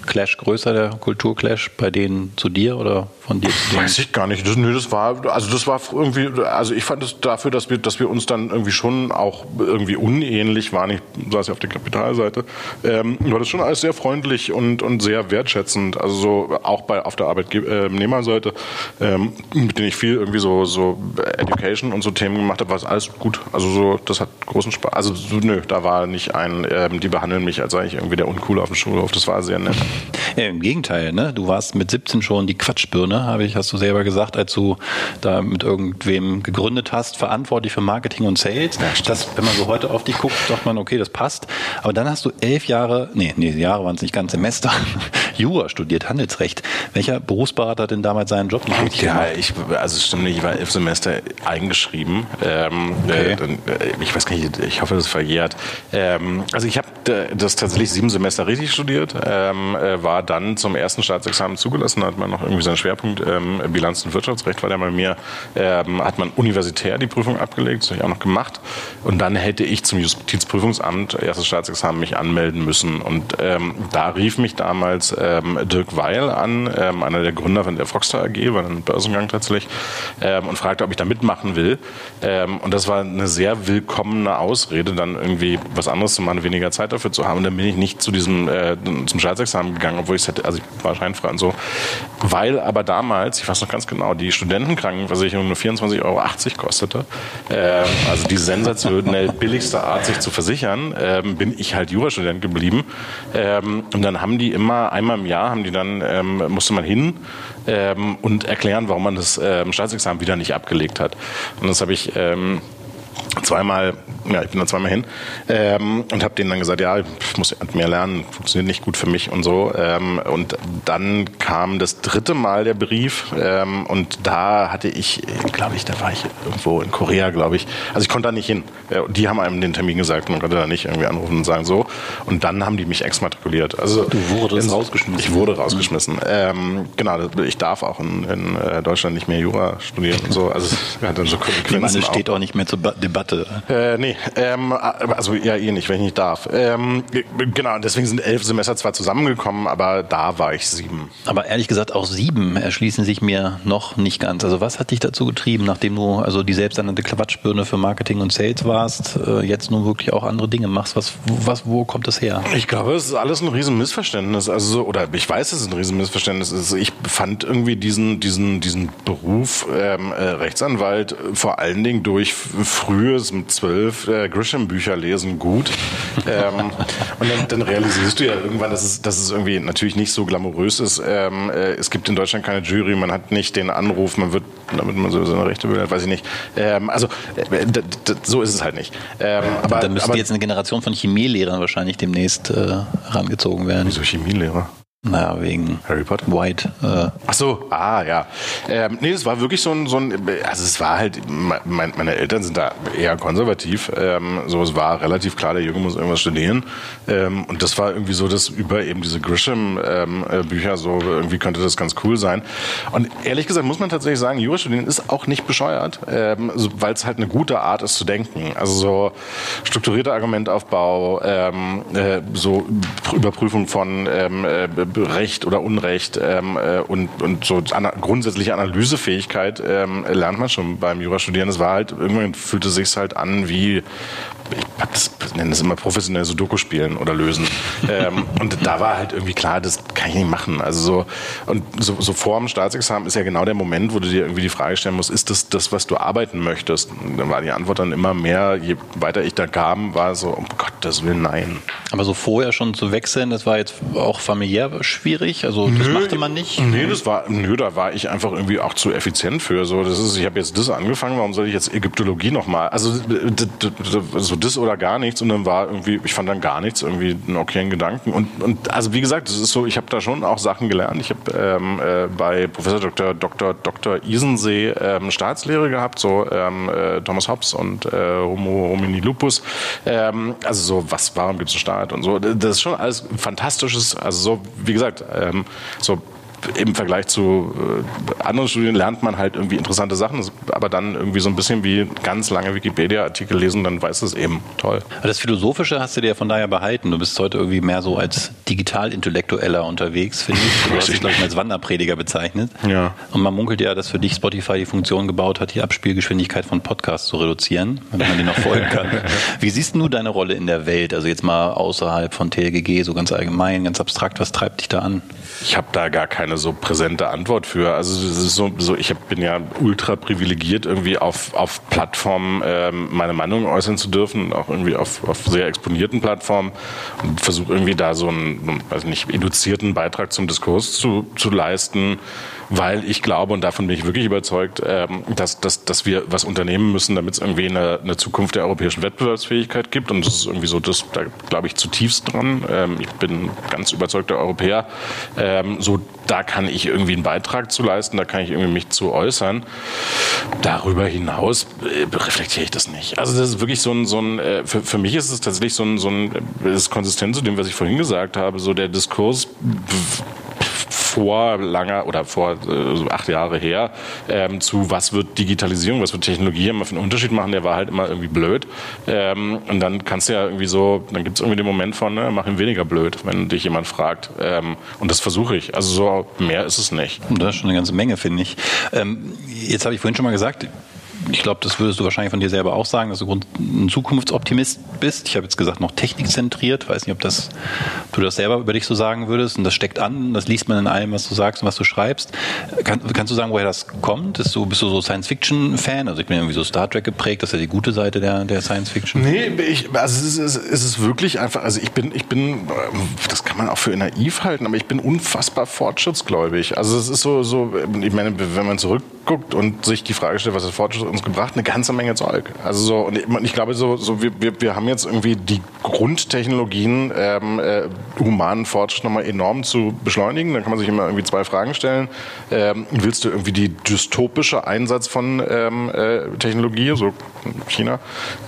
Clash größer, der Kulturclash, bei denen zu dir oder von dir zu denen? Weiß ich gar nicht. Das, nö, das war, also das war irgendwie, also ich fand es dafür, dass wir, dass wir uns dann irgendwie schon auch irgendwie unähnlich waren. Ich saß ja auf der Kapitalseite. Ähm, war das schon alles sehr freundlich und, und sehr wertschätzend. Also so auch bei, auf der Arbeitnehmerseite, ähm, mit denen ich viel irgendwie so, so Education und so Themen gemacht habe, war es alles gut. Also so, das hat großen Spaß. Also so, nö, da war nicht ein, ähm, die behandeln mich als eigentlich irgendwie der Uncool auf dem Schulhof. Das war sehr nett. Ja, Im Gegenteil, ne? Du warst mit 17 schon die Quatschbirne, habe ich, hast du selber gesagt, als du da mit irgendwem gegründet hast, verantwortlich für Marketing und Sales. Ja, das, wenn man so heute auf dich guckt, sagt man, okay, das passt. Aber dann hast du elf Jahre, nee, nee, Jahre waren es nicht ganz Semester, Jura studiert, Handelsrecht. Welcher Berufsberater hat denn damals seinen Job nicht richtig ja, gemacht? ich, also stimmt nicht, ich war elf Semester eingeschrieben. Ähm, okay. äh, dann, äh, ich weiß gar nicht, ich hoffe, das ist verjährt. Ähm, also ich habe das tatsächlich sieben Semester richtig studiert. Ähm, äh, war dann zum ersten Staatsexamen zugelassen, hat man noch irgendwie seinen Schwerpunkt ähm, Bilanz- und Wirtschaftsrecht, war der bei mir, ähm, hat man universitär die Prüfung abgelegt, das habe ich auch noch gemacht. Und dann hätte ich zum Justizprüfungsamt, erstes Staatsexamen, mich anmelden müssen. Und ähm, da rief mich damals ähm, Dirk Weil an, ähm, einer der Gründer von der Frogstar AG, war ein Börsengang tatsächlich, ähm, und fragte, ob ich da mitmachen will. Ähm, und das war eine sehr willkommene Ausrede, dann irgendwie was anderes zu machen, weniger Zeit dafür zu haben. Und dann bin ich nicht zu diesem, äh, zum Staatsexamen gegangen, obwohl ich es hätte, also ich war scheinfrei und so. Weil aber damals, ich weiß noch ganz genau, die Studentenkrankenversicherung nur 24,80 Euro kostete. Ähm, also die sensationell billigste Art, sich zu versichern, ähm, bin ich halt Jurastudent geblieben. Ähm, und dann haben die immer, einmal im Jahr haben die dann, ähm, musste man hin ähm, und erklären, warum man das ähm, Staatsexamen wieder nicht abgelegt hat. Und das habe ich zweimal, ja, ich bin da zweimal hin ähm, und habe denen dann gesagt, ja, ich muss mehr lernen, funktioniert nicht gut für mich und so. Ähm, und dann kam das dritte Mal der Brief ähm, und da hatte ich, glaube ich, da war ich irgendwo in Korea, glaube ich. Also ich konnte da nicht hin. Die haben einem den Termin gesagt, man konnte da nicht irgendwie anrufen und sagen so. Und dann haben die mich exmatrikuliert. Also du wurdest rausgeschmissen. Ich wurde rausgeschmissen. Mhm. Ähm, genau, ich darf auch in, in, äh, Deutschland nicht mehr Jura studieren und so. Also hat dann so Konsequenzen. Ich meine, steht auch nicht mehr zur Debatte. Äh, nee, ähm, also ja eh nicht, wenn ich nicht darf. Ähm, genau, deswegen sind elf Semester zwar zusammengekommen, aber da war ich sieben. Aber ehrlich gesagt, auch sieben erschließen sich mir noch nicht ganz. Also was hat dich dazu getrieben, nachdem du also die selbsternannte Quatschbirne für Marketing und Sales warst, äh, jetzt nun wirklich auch andere Dinge machst? Was, was, wo kommt das her? Ich glaube, es ist alles ein Riesenmissverständnis. Also, oder ich weiß, dass es ein Riesenmissverständnis ist. Ich fand irgendwie diesen, diesen, diesen Beruf ähm, äh, Rechtsanwalt vor allen Dingen durch frühes mit zwölf äh, Grisham-Bücher lesen gut. ähm, und dann, dann, realisierst du ja irgendwann, dass es, dass es irgendwie natürlich nicht so glamourös ist. Ähm, äh, es gibt in Deutschland keine Jury, man hat nicht den Anruf, man wird, damit man so seine Rechte will, weiß ich nicht. Ähm, also äh, so ist es halt nicht. Ähm, aber, dann müsste jetzt eine Generation von Chemielehrern wahrscheinlich demnächst äh, herangezogen werden. Wieso Chemielehrer? Naja, wegen Harry Potter. White. Äh. Ach so, ah ja. Ähm, nee, es war wirklich so ein, so ein, also es war halt, mein, meine Eltern sind da eher konservativ. Ähm, so, es war relativ klar, der Junge muss irgendwas studieren. Ähm, und das war irgendwie so, dass über eben diese Grisham-Bücher ähm, so, irgendwie könnte das ganz cool sein. Und ehrlich gesagt muss man tatsächlich sagen, Jura studieren ist auch nicht bescheuert, ähm, so, weil es halt eine gute Art ist zu denken. Also so strukturierter Argumentaufbau, ähm, äh, so Überprüfung von ähm, äh, Recht oder Unrecht ähm, äh, und, und so ana grundsätzliche Analysefähigkeit ähm, lernt man schon beim Jurastudieren. Es war halt, irgendwann fühlte es sich halt an wie ich nenne das immer professionell Sudoku spielen oder lösen. ähm, und da war halt irgendwie klar, das kann ich nicht machen. Also so, und so, so vor dem Staatsexamen ist ja genau der Moment, wo du dir irgendwie die Frage stellen musst, ist das das, was du arbeiten möchtest? Und dann war die Antwort dann immer mehr, je weiter ich da kam, war so, um Gottes Willen, nein. Aber so vorher schon zu wechseln, das war jetzt auch familiär schwierig? Also das nö, machte man nicht? Nee, das war, nö, da war ich einfach irgendwie auch zu effizient für. So, das ist, ich habe jetzt das angefangen, warum soll ich jetzt Ägyptologie nochmal? Also so das oder gar nichts und dann war irgendwie, ich fand dann gar nichts irgendwie einen okayen Gedanken. Und, und also wie gesagt, es ist so, ich habe da schon auch Sachen gelernt. Ich habe ähm, äh, bei Professor Dr. Dr. Dr. Isensee ähm, Staatslehre gehabt, so ähm, äh, Thomas Hobbes und äh, Homo homini lupus. Ähm, also so, was, warum gibt es einen Staat und so. Das ist schon alles fantastisches, also so, wie gesagt, ähm, so im Vergleich zu äh, anderen Studien lernt man halt irgendwie interessante Sachen, aber dann irgendwie so ein bisschen wie ganz lange Wikipedia-Artikel lesen, dann weiß es eben toll. Das Philosophische hast du dir von daher behalten. Du bist heute irgendwie mehr so als digital-intellektueller unterwegs, finde ich. Du hast dich, glaube ich, als Wanderprediger bezeichnet. Ja. Und man munkelt ja, dass für dich Spotify die Funktion gebaut hat, die Abspielgeschwindigkeit von Podcasts zu reduzieren, damit man die noch folgen kann. Wie siehst du deine Rolle in der Welt? Also jetzt mal außerhalb von TLGG, so ganz allgemein, ganz abstrakt, was treibt dich da an? Ich habe da gar keine so präsente Antwort für. Also es ist so, so ich bin ja ultra privilegiert, irgendwie auf, auf Plattformen ähm, meine Meinung äußern zu dürfen, auch irgendwie auf, auf sehr exponierten Plattformen und versuche irgendwie da so einen, weiß nicht, eduzierten Beitrag zum Diskurs zu, zu leisten weil ich glaube, und davon bin ich wirklich überzeugt, ähm, dass, dass, dass wir was unternehmen müssen, damit es irgendwie eine, eine Zukunft der europäischen Wettbewerbsfähigkeit gibt. Und das ist irgendwie so, das, da glaube ich zutiefst dran. Ähm, ich bin ganz überzeugter Europäer. Ähm, so, da kann ich irgendwie einen Beitrag zu leisten, da kann ich irgendwie mich zu äußern. Darüber hinaus äh, reflektiere ich das nicht. Also das ist wirklich so ein, so ein äh, für, für mich ist es tatsächlich so ein, so ein, ist konsistent zu dem, was ich vorhin gesagt habe, so der Diskurs vor langer oder vor äh, acht Jahre her ähm, zu was wird Digitalisierung, was wird Technologie immer für einen Unterschied machen, der war halt immer irgendwie blöd. Ähm, und dann kannst du ja irgendwie so, dann gibt es irgendwie den Moment von, ne, mach ihn weniger blöd, wenn dich jemand fragt. Ähm, und das versuche ich. Also so mehr ist es nicht. Das ist schon eine ganze Menge, finde ich. Ähm, jetzt habe ich vorhin schon mal gesagt, ich glaube, das würdest du wahrscheinlich von dir selber auch sagen, dass du ein Zukunftsoptimist bist. Ich habe jetzt gesagt, noch technikzentriert. Weiß nicht, ob das, du das selber über dich so sagen würdest. Und das steckt an, das liest man in allem, was du sagst und was du schreibst. Kann, kannst du sagen, woher das kommt? Bist du, bist du so Science-Fiction-Fan? Also ich bin irgendwie so Star Trek geprägt. Das ist ja die gute Seite der, der Science-Fiction. Nee, ich, also es ist, es ist wirklich einfach, also ich bin, ich bin, das kann man auch für naiv halten, aber ich bin unfassbar fortschrittsgläubig. Also es ist so, so ich meine, wenn man zurück guckt und sich die Frage stellt, was hat Fortschritt uns gebracht, eine ganze Menge Zeug. Also so, und ich, ich glaube, so, so wir, wir, wir haben jetzt irgendwie die Grundtechnologien, ähm, äh, humanen Fortschritt nochmal enorm zu beschleunigen. Da kann man sich immer irgendwie zwei Fragen stellen. Ähm, willst du irgendwie die dystopische Einsatz von ähm, äh, Technologie, so China,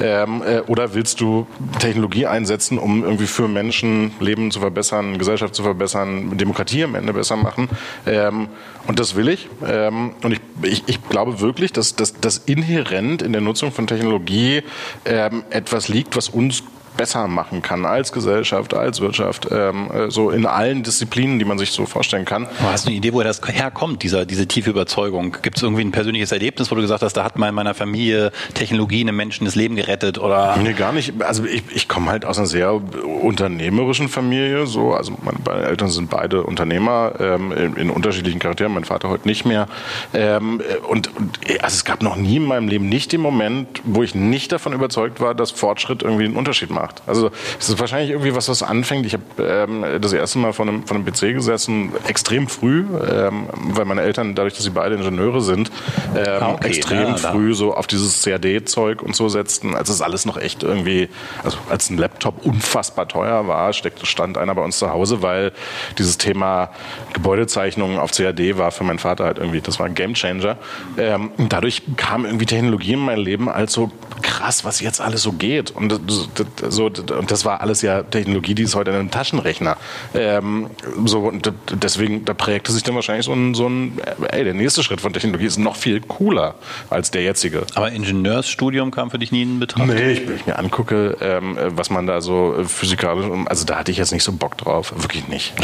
ähm, äh, oder willst du Technologie einsetzen, um irgendwie für Menschen Leben zu verbessern, Gesellschaft zu verbessern, Demokratie am Ende besser machen? Ähm, und das will ich. Ähm, und ich, ich, ich glaube wirklich, dass, dass, dass inhärent in der Nutzung von Technologie ähm, etwas liegt, was uns besser machen kann als Gesellschaft, als Wirtschaft, ähm, äh, so in allen Disziplinen, die man sich so vorstellen kann. Aber hast du eine Idee, woher das herkommt, dieser, diese tiefe Überzeugung? Gibt es irgendwie ein persönliches Erlebnis, wo du gesagt hast, da hat mal in meiner Familie Technologie einem Menschen das Leben gerettet oder? Nee, gar nicht. Also ich, ich komme halt aus einer sehr unternehmerischen Familie, so, also meine Eltern sind beide Unternehmer ähm, in, in, unterschiedlichen Charakteren, mein Vater heute nicht mehr. Ähm, und, und also es gab noch nie in meinem Leben nicht den Moment, wo ich nicht davon überzeugt war, dass Fortschritt irgendwie einen Unterschied macht gemacht. Also es ist wahrscheinlich irgendwie was, was anfängt. Ich habe ähm, das erste Mal vor einem, vor einem PC gesessen, extrem früh, ähm, weil meine Eltern, dadurch, dass sie beide Ingenieure sind, ähm, ah, okay, extrem ja, früh so auf dieses CAD-Zeug und so setzten, als es alles noch echt irgendwie, also als ein Laptop unfassbar teuer war, steckte, stand einer bei uns zu Hause, weil dieses Thema Gebäudezeichnungen auf CAD war für meinen Vater halt irgendwie, das war ein Gamechanger. Ähm, dadurch kam irgendwie Technologie in mein Leben als so krass, was jetzt alles so geht. Und das, so, und das war alles ja Technologie, die ist heute in einem Taschenrechner. Ähm, so, und deswegen, da prägte sich dann wahrscheinlich so ein, so ein, ey, der nächste Schritt von Technologie ist noch viel cooler als der jetzige. Aber Ingenieursstudium kam für dich nie in Betracht? Nee, ich, ich mir angucke, ähm, was man da so physikalisch, also da hatte ich jetzt nicht so Bock drauf. Wirklich nicht.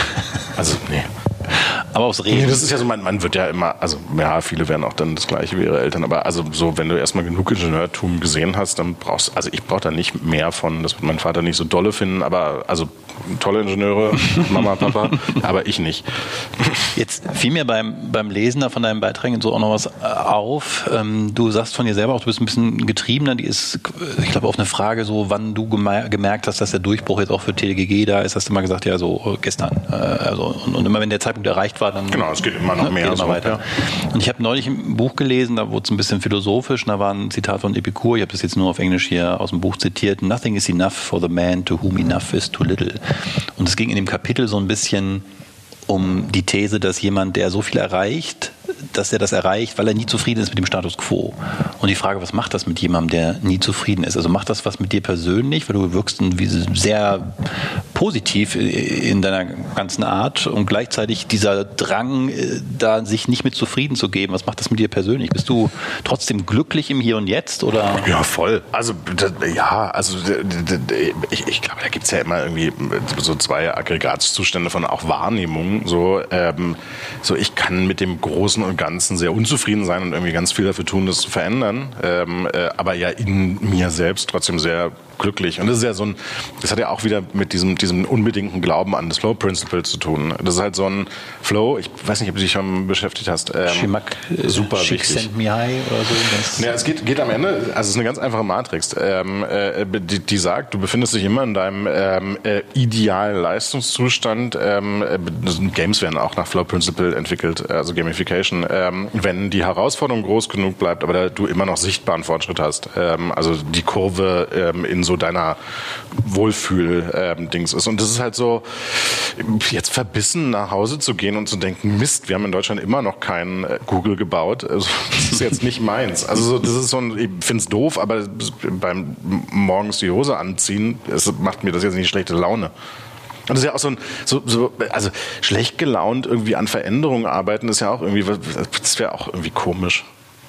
Also, nee. Aber aufs Reden. Nee, das ist ja so, man, man wird ja immer, also ja, viele werden auch dann das gleiche wie ihre Eltern, aber also so, wenn du erstmal genug Ingenieurtum gesehen hast, dann brauchst du, also ich brauche da nicht mehr von, das wird mein Vater nicht so dolle finden, aber also tolle Ingenieure, Mama, Papa, aber ich nicht. Jetzt fiel mir beim, beim Lesen da von deinen Beiträgen so auch noch was äh, auf. Ähm, du sagst von dir selber auch, du bist ein bisschen getriebener. Die ist, ich glaube, auf eine Frage so, wann du gemerkt hast, dass der Durchbruch jetzt auch für TGG da ist, hast du mal gesagt, ja, so gestern. Äh, also, und, und immer wenn der Zeitpunkt erreicht war, dann. Genau, es geht immer noch ne, mehr. Immer so, weiter. Ja. Und ich habe neulich ein Buch gelesen, da wurde es ein bisschen philosophisch. Da war ein Zitat von Epikur, ich habe das jetzt nur auf Englisch hier aus dem Buch zitiert. Nothing is enough for the man to whom enough is too little. Und es ging in dem Kapitel so ein bisschen um die These, dass jemand, der so viel erreicht, dass er das erreicht, weil er nie zufrieden ist mit dem Status quo. Und die Frage, was macht das mit jemandem, der nie zufrieden ist? Also macht das was mit dir persönlich, weil du wirkst sehr positiv in deiner ganzen Art und gleichzeitig dieser Drang, äh, da sich nicht mit zufrieden zu geben. Was macht das mit dir persönlich? Bist du trotzdem glücklich im Hier und Jetzt oder? Ja, voll. Also ja, also ich, ich glaube, da gibt es ja immer irgendwie so zwei Aggregatzustände von auch Wahrnehmung. So, ähm, so ich kann mit dem Großen und Ganzen sehr unzufrieden sein und irgendwie ganz viel dafür tun, das zu verändern. Ähm, äh, aber ja in mir selbst trotzdem sehr glücklich. Und das ist ja so ein, das hat ja auch wieder mit diesem, diesem unbedingten Glauben an das Flow Principle zu tun. Das ist halt so ein Flow, ich weiß nicht, ob du dich schon beschäftigt hast. Ähm, Schimak, äh, super Schick wichtig. Send me high oder so. Ja, es geht, geht am Ende, also es ist eine ganz einfache Matrix, ähm, äh, die, die sagt, du befindest dich immer in deinem ähm, äh, idealen Leistungszustand. Ähm, äh, Games werden auch nach Flow Principle entwickelt, also Gamification, ähm, wenn die Herausforderung groß genug bleibt, aber du immer noch sichtbaren Fortschritt hast. Ähm, also die Kurve ähm, in so so deiner Wohlfühl-Dings ist. Und das ist halt so, jetzt verbissen nach Hause zu gehen und zu denken, Mist, wir haben in Deutschland immer noch keinen äh, Google gebaut. Also, das ist jetzt nicht meins. Also so, das ist so ein, ich finde es doof, aber beim morgens die Hose anziehen, es macht mir das jetzt nicht schlechte Laune. Und das ist ja auch so ein, so, so, also schlecht gelaunt irgendwie an Veränderungen arbeiten, ist ja auch irgendwie, das wäre auch irgendwie komisch.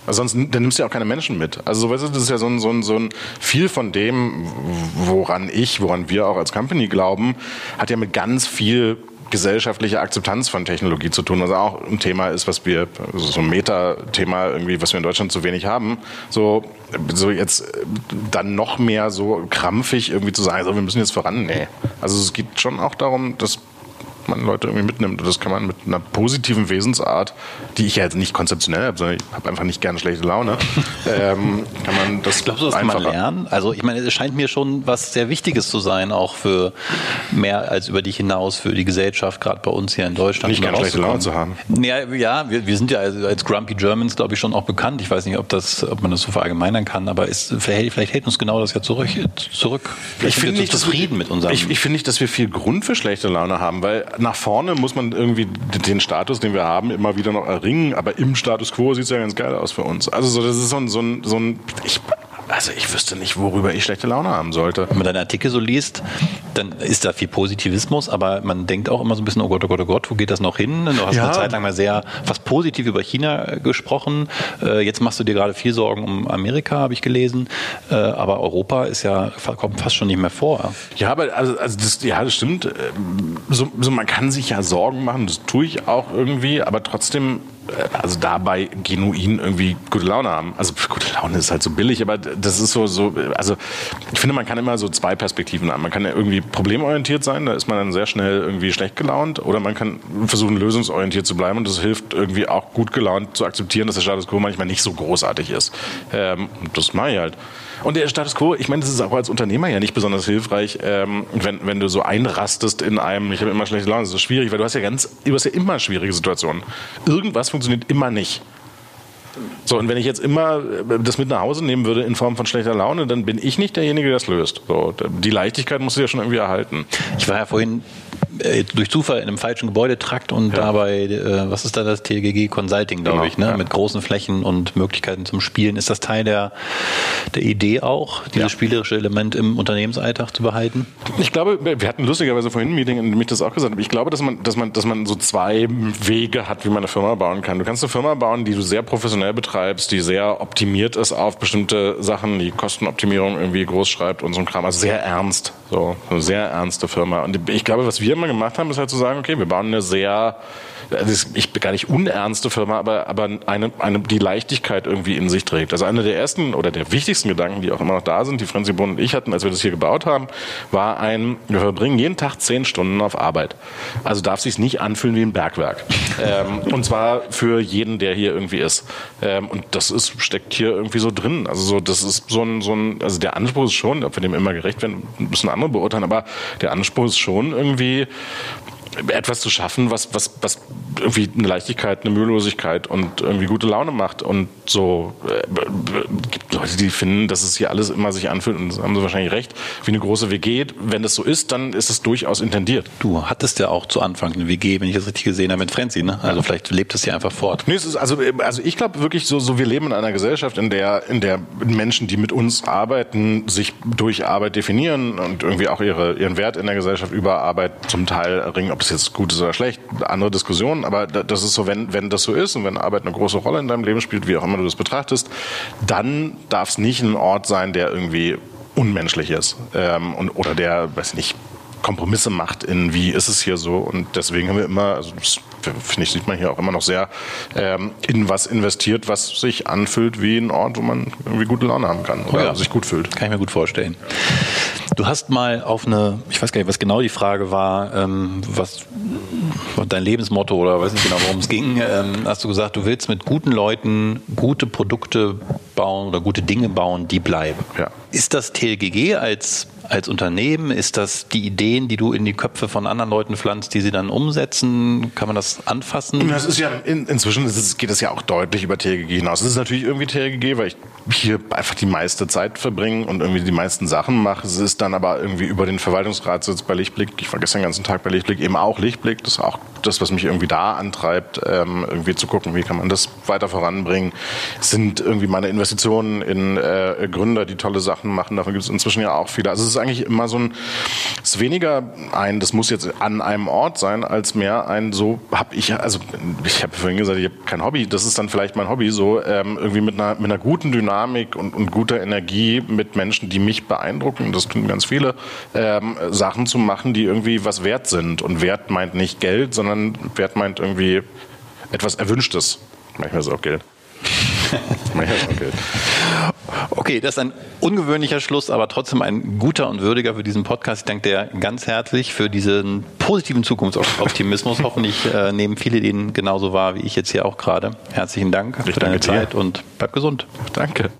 Also sonst dann nimmst du ja auch keine Menschen mit. Also weißt du, das ist ja so ein, so ein, so ein viel von dem, woran ich, woran wir auch als Company glauben, hat ja mit ganz viel gesellschaftliche Akzeptanz von Technologie zu tun, was auch ein Thema ist, was wir, so ein Meta-Thema irgendwie, was wir in Deutschland zu wenig haben. So, so jetzt dann noch mehr so krampfig irgendwie zu sagen, so, wir müssen jetzt voran. Nee. Also es geht schon auch darum, dass man Leute irgendwie mitnimmt. Und das kann man mit einer positiven Wesensart, die ich ja jetzt nicht konzeptionell habe, sondern ich habe einfach nicht gerne schlechte Laune, ähm, kann man das Glaubst du, das einfacher. kann man lernen? Also ich meine, es scheint mir schon was sehr Wichtiges zu sein, auch für mehr als über dich hinaus, für die Gesellschaft, gerade bei uns hier in Deutschland. Nicht gerne schlechte Laune zu haben. Ja, ja wir, wir sind ja als, als Grumpy Germans, glaube ich, schon auch bekannt. Ich weiß nicht, ob, das, ob man das so verallgemeinern kann, aber ist, vielleicht, vielleicht hält uns genau das ja zurück. zurück. Ich finde nicht zufrieden mit unserem. Ich, ich finde nicht, dass wir viel Grund für schlechte Laune haben, weil nach vorne muss man irgendwie den Status, den wir haben, immer wieder noch erringen. Aber im Status quo sieht es ja ganz geil aus für uns. Also so, das ist so ein, so ein, so ein ich, also ich wüsste nicht, worüber ich schlechte Laune haben sollte. Wenn man deine Artikel so liest, dann ist da viel Positivismus, aber man denkt auch immer so ein bisschen, oh Gott, oh Gott, oh Gott, wo geht das noch hin? Du hast Ja. eine Zeit lang mal sehr fast positiv über China gesprochen. Äh, Jetzt machst du dir gerade viel Sorgen um Amerika, habe ich gelesen. Äh, Aber Europa ist ja, kommt fast schon nicht mehr vor. Ja, aber also, also das, ja, das stimmt. Ähm, So, so, man kann sich ja Sorgen machen, das tue ich auch irgendwie, aber trotzdem, also dabei genuin irgendwie gute Laune haben. Also gute Laune ist halt so billig, aber das ist so, so, also ich finde, man kann immer so zwei Perspektiven haben. Man kann ja irgendwie problemorientiert sein, da ist man dann sehr schnell irgendwie schlecht gelaunt, oder man kann versuchen, lösungsorientiert zu bleiben und das hilft irgendwie auch gut gelaunt zu akzeptieren, dass der Status quo manchmal nicht so großartig ist. Ähm, das mache ich halt. Und der Status quo, ich meine, das ist auch als Unternehmer ja nicht besonders hilfreich, ähm, wenn, wenn du so einrastest in einem, ich habe immer schlechte Laune, das ist schwierig, weil du hast ja ganz, du hast ja immer schwierige Situationen. Irgendwas funktioniert immer nicht. So, und wenn ich jetzt immer äh, das mit nach Hause nehmen würde in Form von schlechter Laune, dann bin ich nicht derjenige, der das löst. So, die Leichtigkeit musst du ja schon irgendwie erhalten. Ich war ja vorhin äh, durch Zufall in einem falschen Gebäudetrakt und dabei, äh, was ist da das TGG Consulting, glaube Genau, ich, ne? ja. mit großen Flächen und Möglichkeiten zum Spielen. Ist das Teil der, der Idee auch, dieses Ja. spielerische Element im Unternehmensalltag zu behalten? Ich glaube, wir hatten lustigerweise vorhin ein Meeting, in dem ich das auch gesagt habe. Ich glaube, dass man, dass man, dass man so zwei Wege hat, wie man eine Firma bauen kann. Du kannst eine Firma bauen, die du sehr professionell betreibst, die sehr optimiert ist auf bestimmte Sachen, die Kostenoptimierung irgendwie groß schreibt und so ein Kram. Also sehr ernst. So, eine sehr ernste Firma. Und ich glaube, was wir immer gemacht haben, ist halt zu sagen, okay, wir bauen eine sehr, ist ich bin gar nicht unernste Firma, aber, aber eine, eine, die Leichtigkeit irgendwie in sich trägt. Also einer der ersten oder der wichtigsten Gedanken, die auch immer noch da sind, die Franzi Bohn und ich hatten, als wir das hier gebaut haben, war ein, wir verbringen jeden Tag zehn Stunden auf Arbeit. Also darf sich nicht anfühlen wie ein Bergwerk. ähm, und zwar für jeden, der hier irgendwie ist. Ähm, und das ist, steckt hier irgendwie so drin. Also so, das ist so ein, so ein, also der Anspruch ist schon, ob wir dem immer gerecht werden, müssen andere beurteilen, aber der Anspruch ist schon irgendwie, etwas zu schaffen, was, was, was irgendwie eine Leichtigkeit, eine Mühelosigkeit und irgendwie gute Laune macht. Und so äh, b- gibt Leute, die finden, dass es hier alles immer sich anfühlt, und da haben sie wahrscheinlich recht, wie eine große WG. Wenn das so ist, dann ist es durchaus intendiert. Du hattest ja auch zu Anfang eine WG, wenn ich das richtig gesehen habe, mit Frenzy, ne? Also vielleicht lebt es hier einfach fort. Nee, ist also, also ich glaube wirklich so, so, wir leben in einer Gesellschaft, in der, in der Menschen, die mit uns arbeiten, sich durch Arbeit definieren und irgendwie auch ihre, ihren Wert in der Gesellschaft über Arbeit zum Teil erringen, ob das jetzt gut ist oder schlecht, andere Diskussionen, aber da- das ist so, wenn, wenn das so ist und wenn Arbeit eine große Rolle in deinem Leben spielt, wie auch immer du das betrachtest, dann darf es nicht ein Ort sein, der irgendwie unmenschlich ist ähm, und, oder der, weiß ich nicht, Kompromisse macht in wie ist es hier so und deswegen haben wir immer, also das finde ich, sieht man hier auch immer noch sehr ähm, in was investiert, was sich anfühlt wie ein Ort, wo man irgendwie gute Laune haben kann oder ja. sich gut fühlt. Kann ich mir gut vorstellen. Du hast mal auf eine, ich weiß gar nicht, was genau die Frage war, ähm, was dein Lebensmotto oder weiß nicht genau, worum es ging, ähm, hast du gesagt, du willst mit guten Leuten gute Produkte bauen oder gute Dinge bauen, die bleiben. Ja. Ist das TLGG als, als Unternehmen? Ist das die Ideen, die du in die Köpfe von anderen Leuten pflanzt, die sie dann umsetzen? Kann man das anfassen? Das ist ja in, inzwischen ist geht es ja auch deutlich über TLGG hinaus. Es ist natürlich irgendwie TLGG, weil ich hier einfach die meiste Zeit verbringe und irgendwie die meisten Sachen mache. Es ist dann aber irgendwie über den Verwaltungsratssitz bei Lichtblick. Ich war gestern den ganzen Tag bei Lichtblick, eben auch Lichtblick. Das ist auch das, was mich irgendwie da antreibt, ähm, irgendwie zu gucken, wie kann man das weiter voranbringen. Es sind irgendwie meine Investitionen in äh, Gründer, die tolle Sachen machen. Davon gibt es inzwischen ja auch viele. Also es ist eigentlich immer so ein, es ist weniger ein, das muss jetzt an einem Ort sein, als mehr ein, so habe ich, also ich habe vorhin gesagt, ich habe kein Hobby. Das ist dann vielleicht mein Hobby, so ähm, irgendwie mit einer, mit einer guten Dynamik und, und guter Energie mit Menschen, die mich beeindrucken. Das tun ganz viele ähm, Sachen zu machen, die irgendwie was wert sind. Und Wert meint nicht Geld, sondern Wert meint irgendwie etwas Erwünschtes. Manchmal ist es auch Geld. Manchmal ist es auch Geld. Okay, das ist ein ungewöhnlicher Schluss, aber trotzdem ein guter und würdiger für diesen Podcast. Ich danke dir ganz herzlich für diesen positiven Zukunftsoptimismus. Hoffentlich äh, nehmen viele den genauso wahr wie ich jetzt hier auch gerade. Herzlichen Dank ich für deine Zeit dir. und bleib gesund. Danke.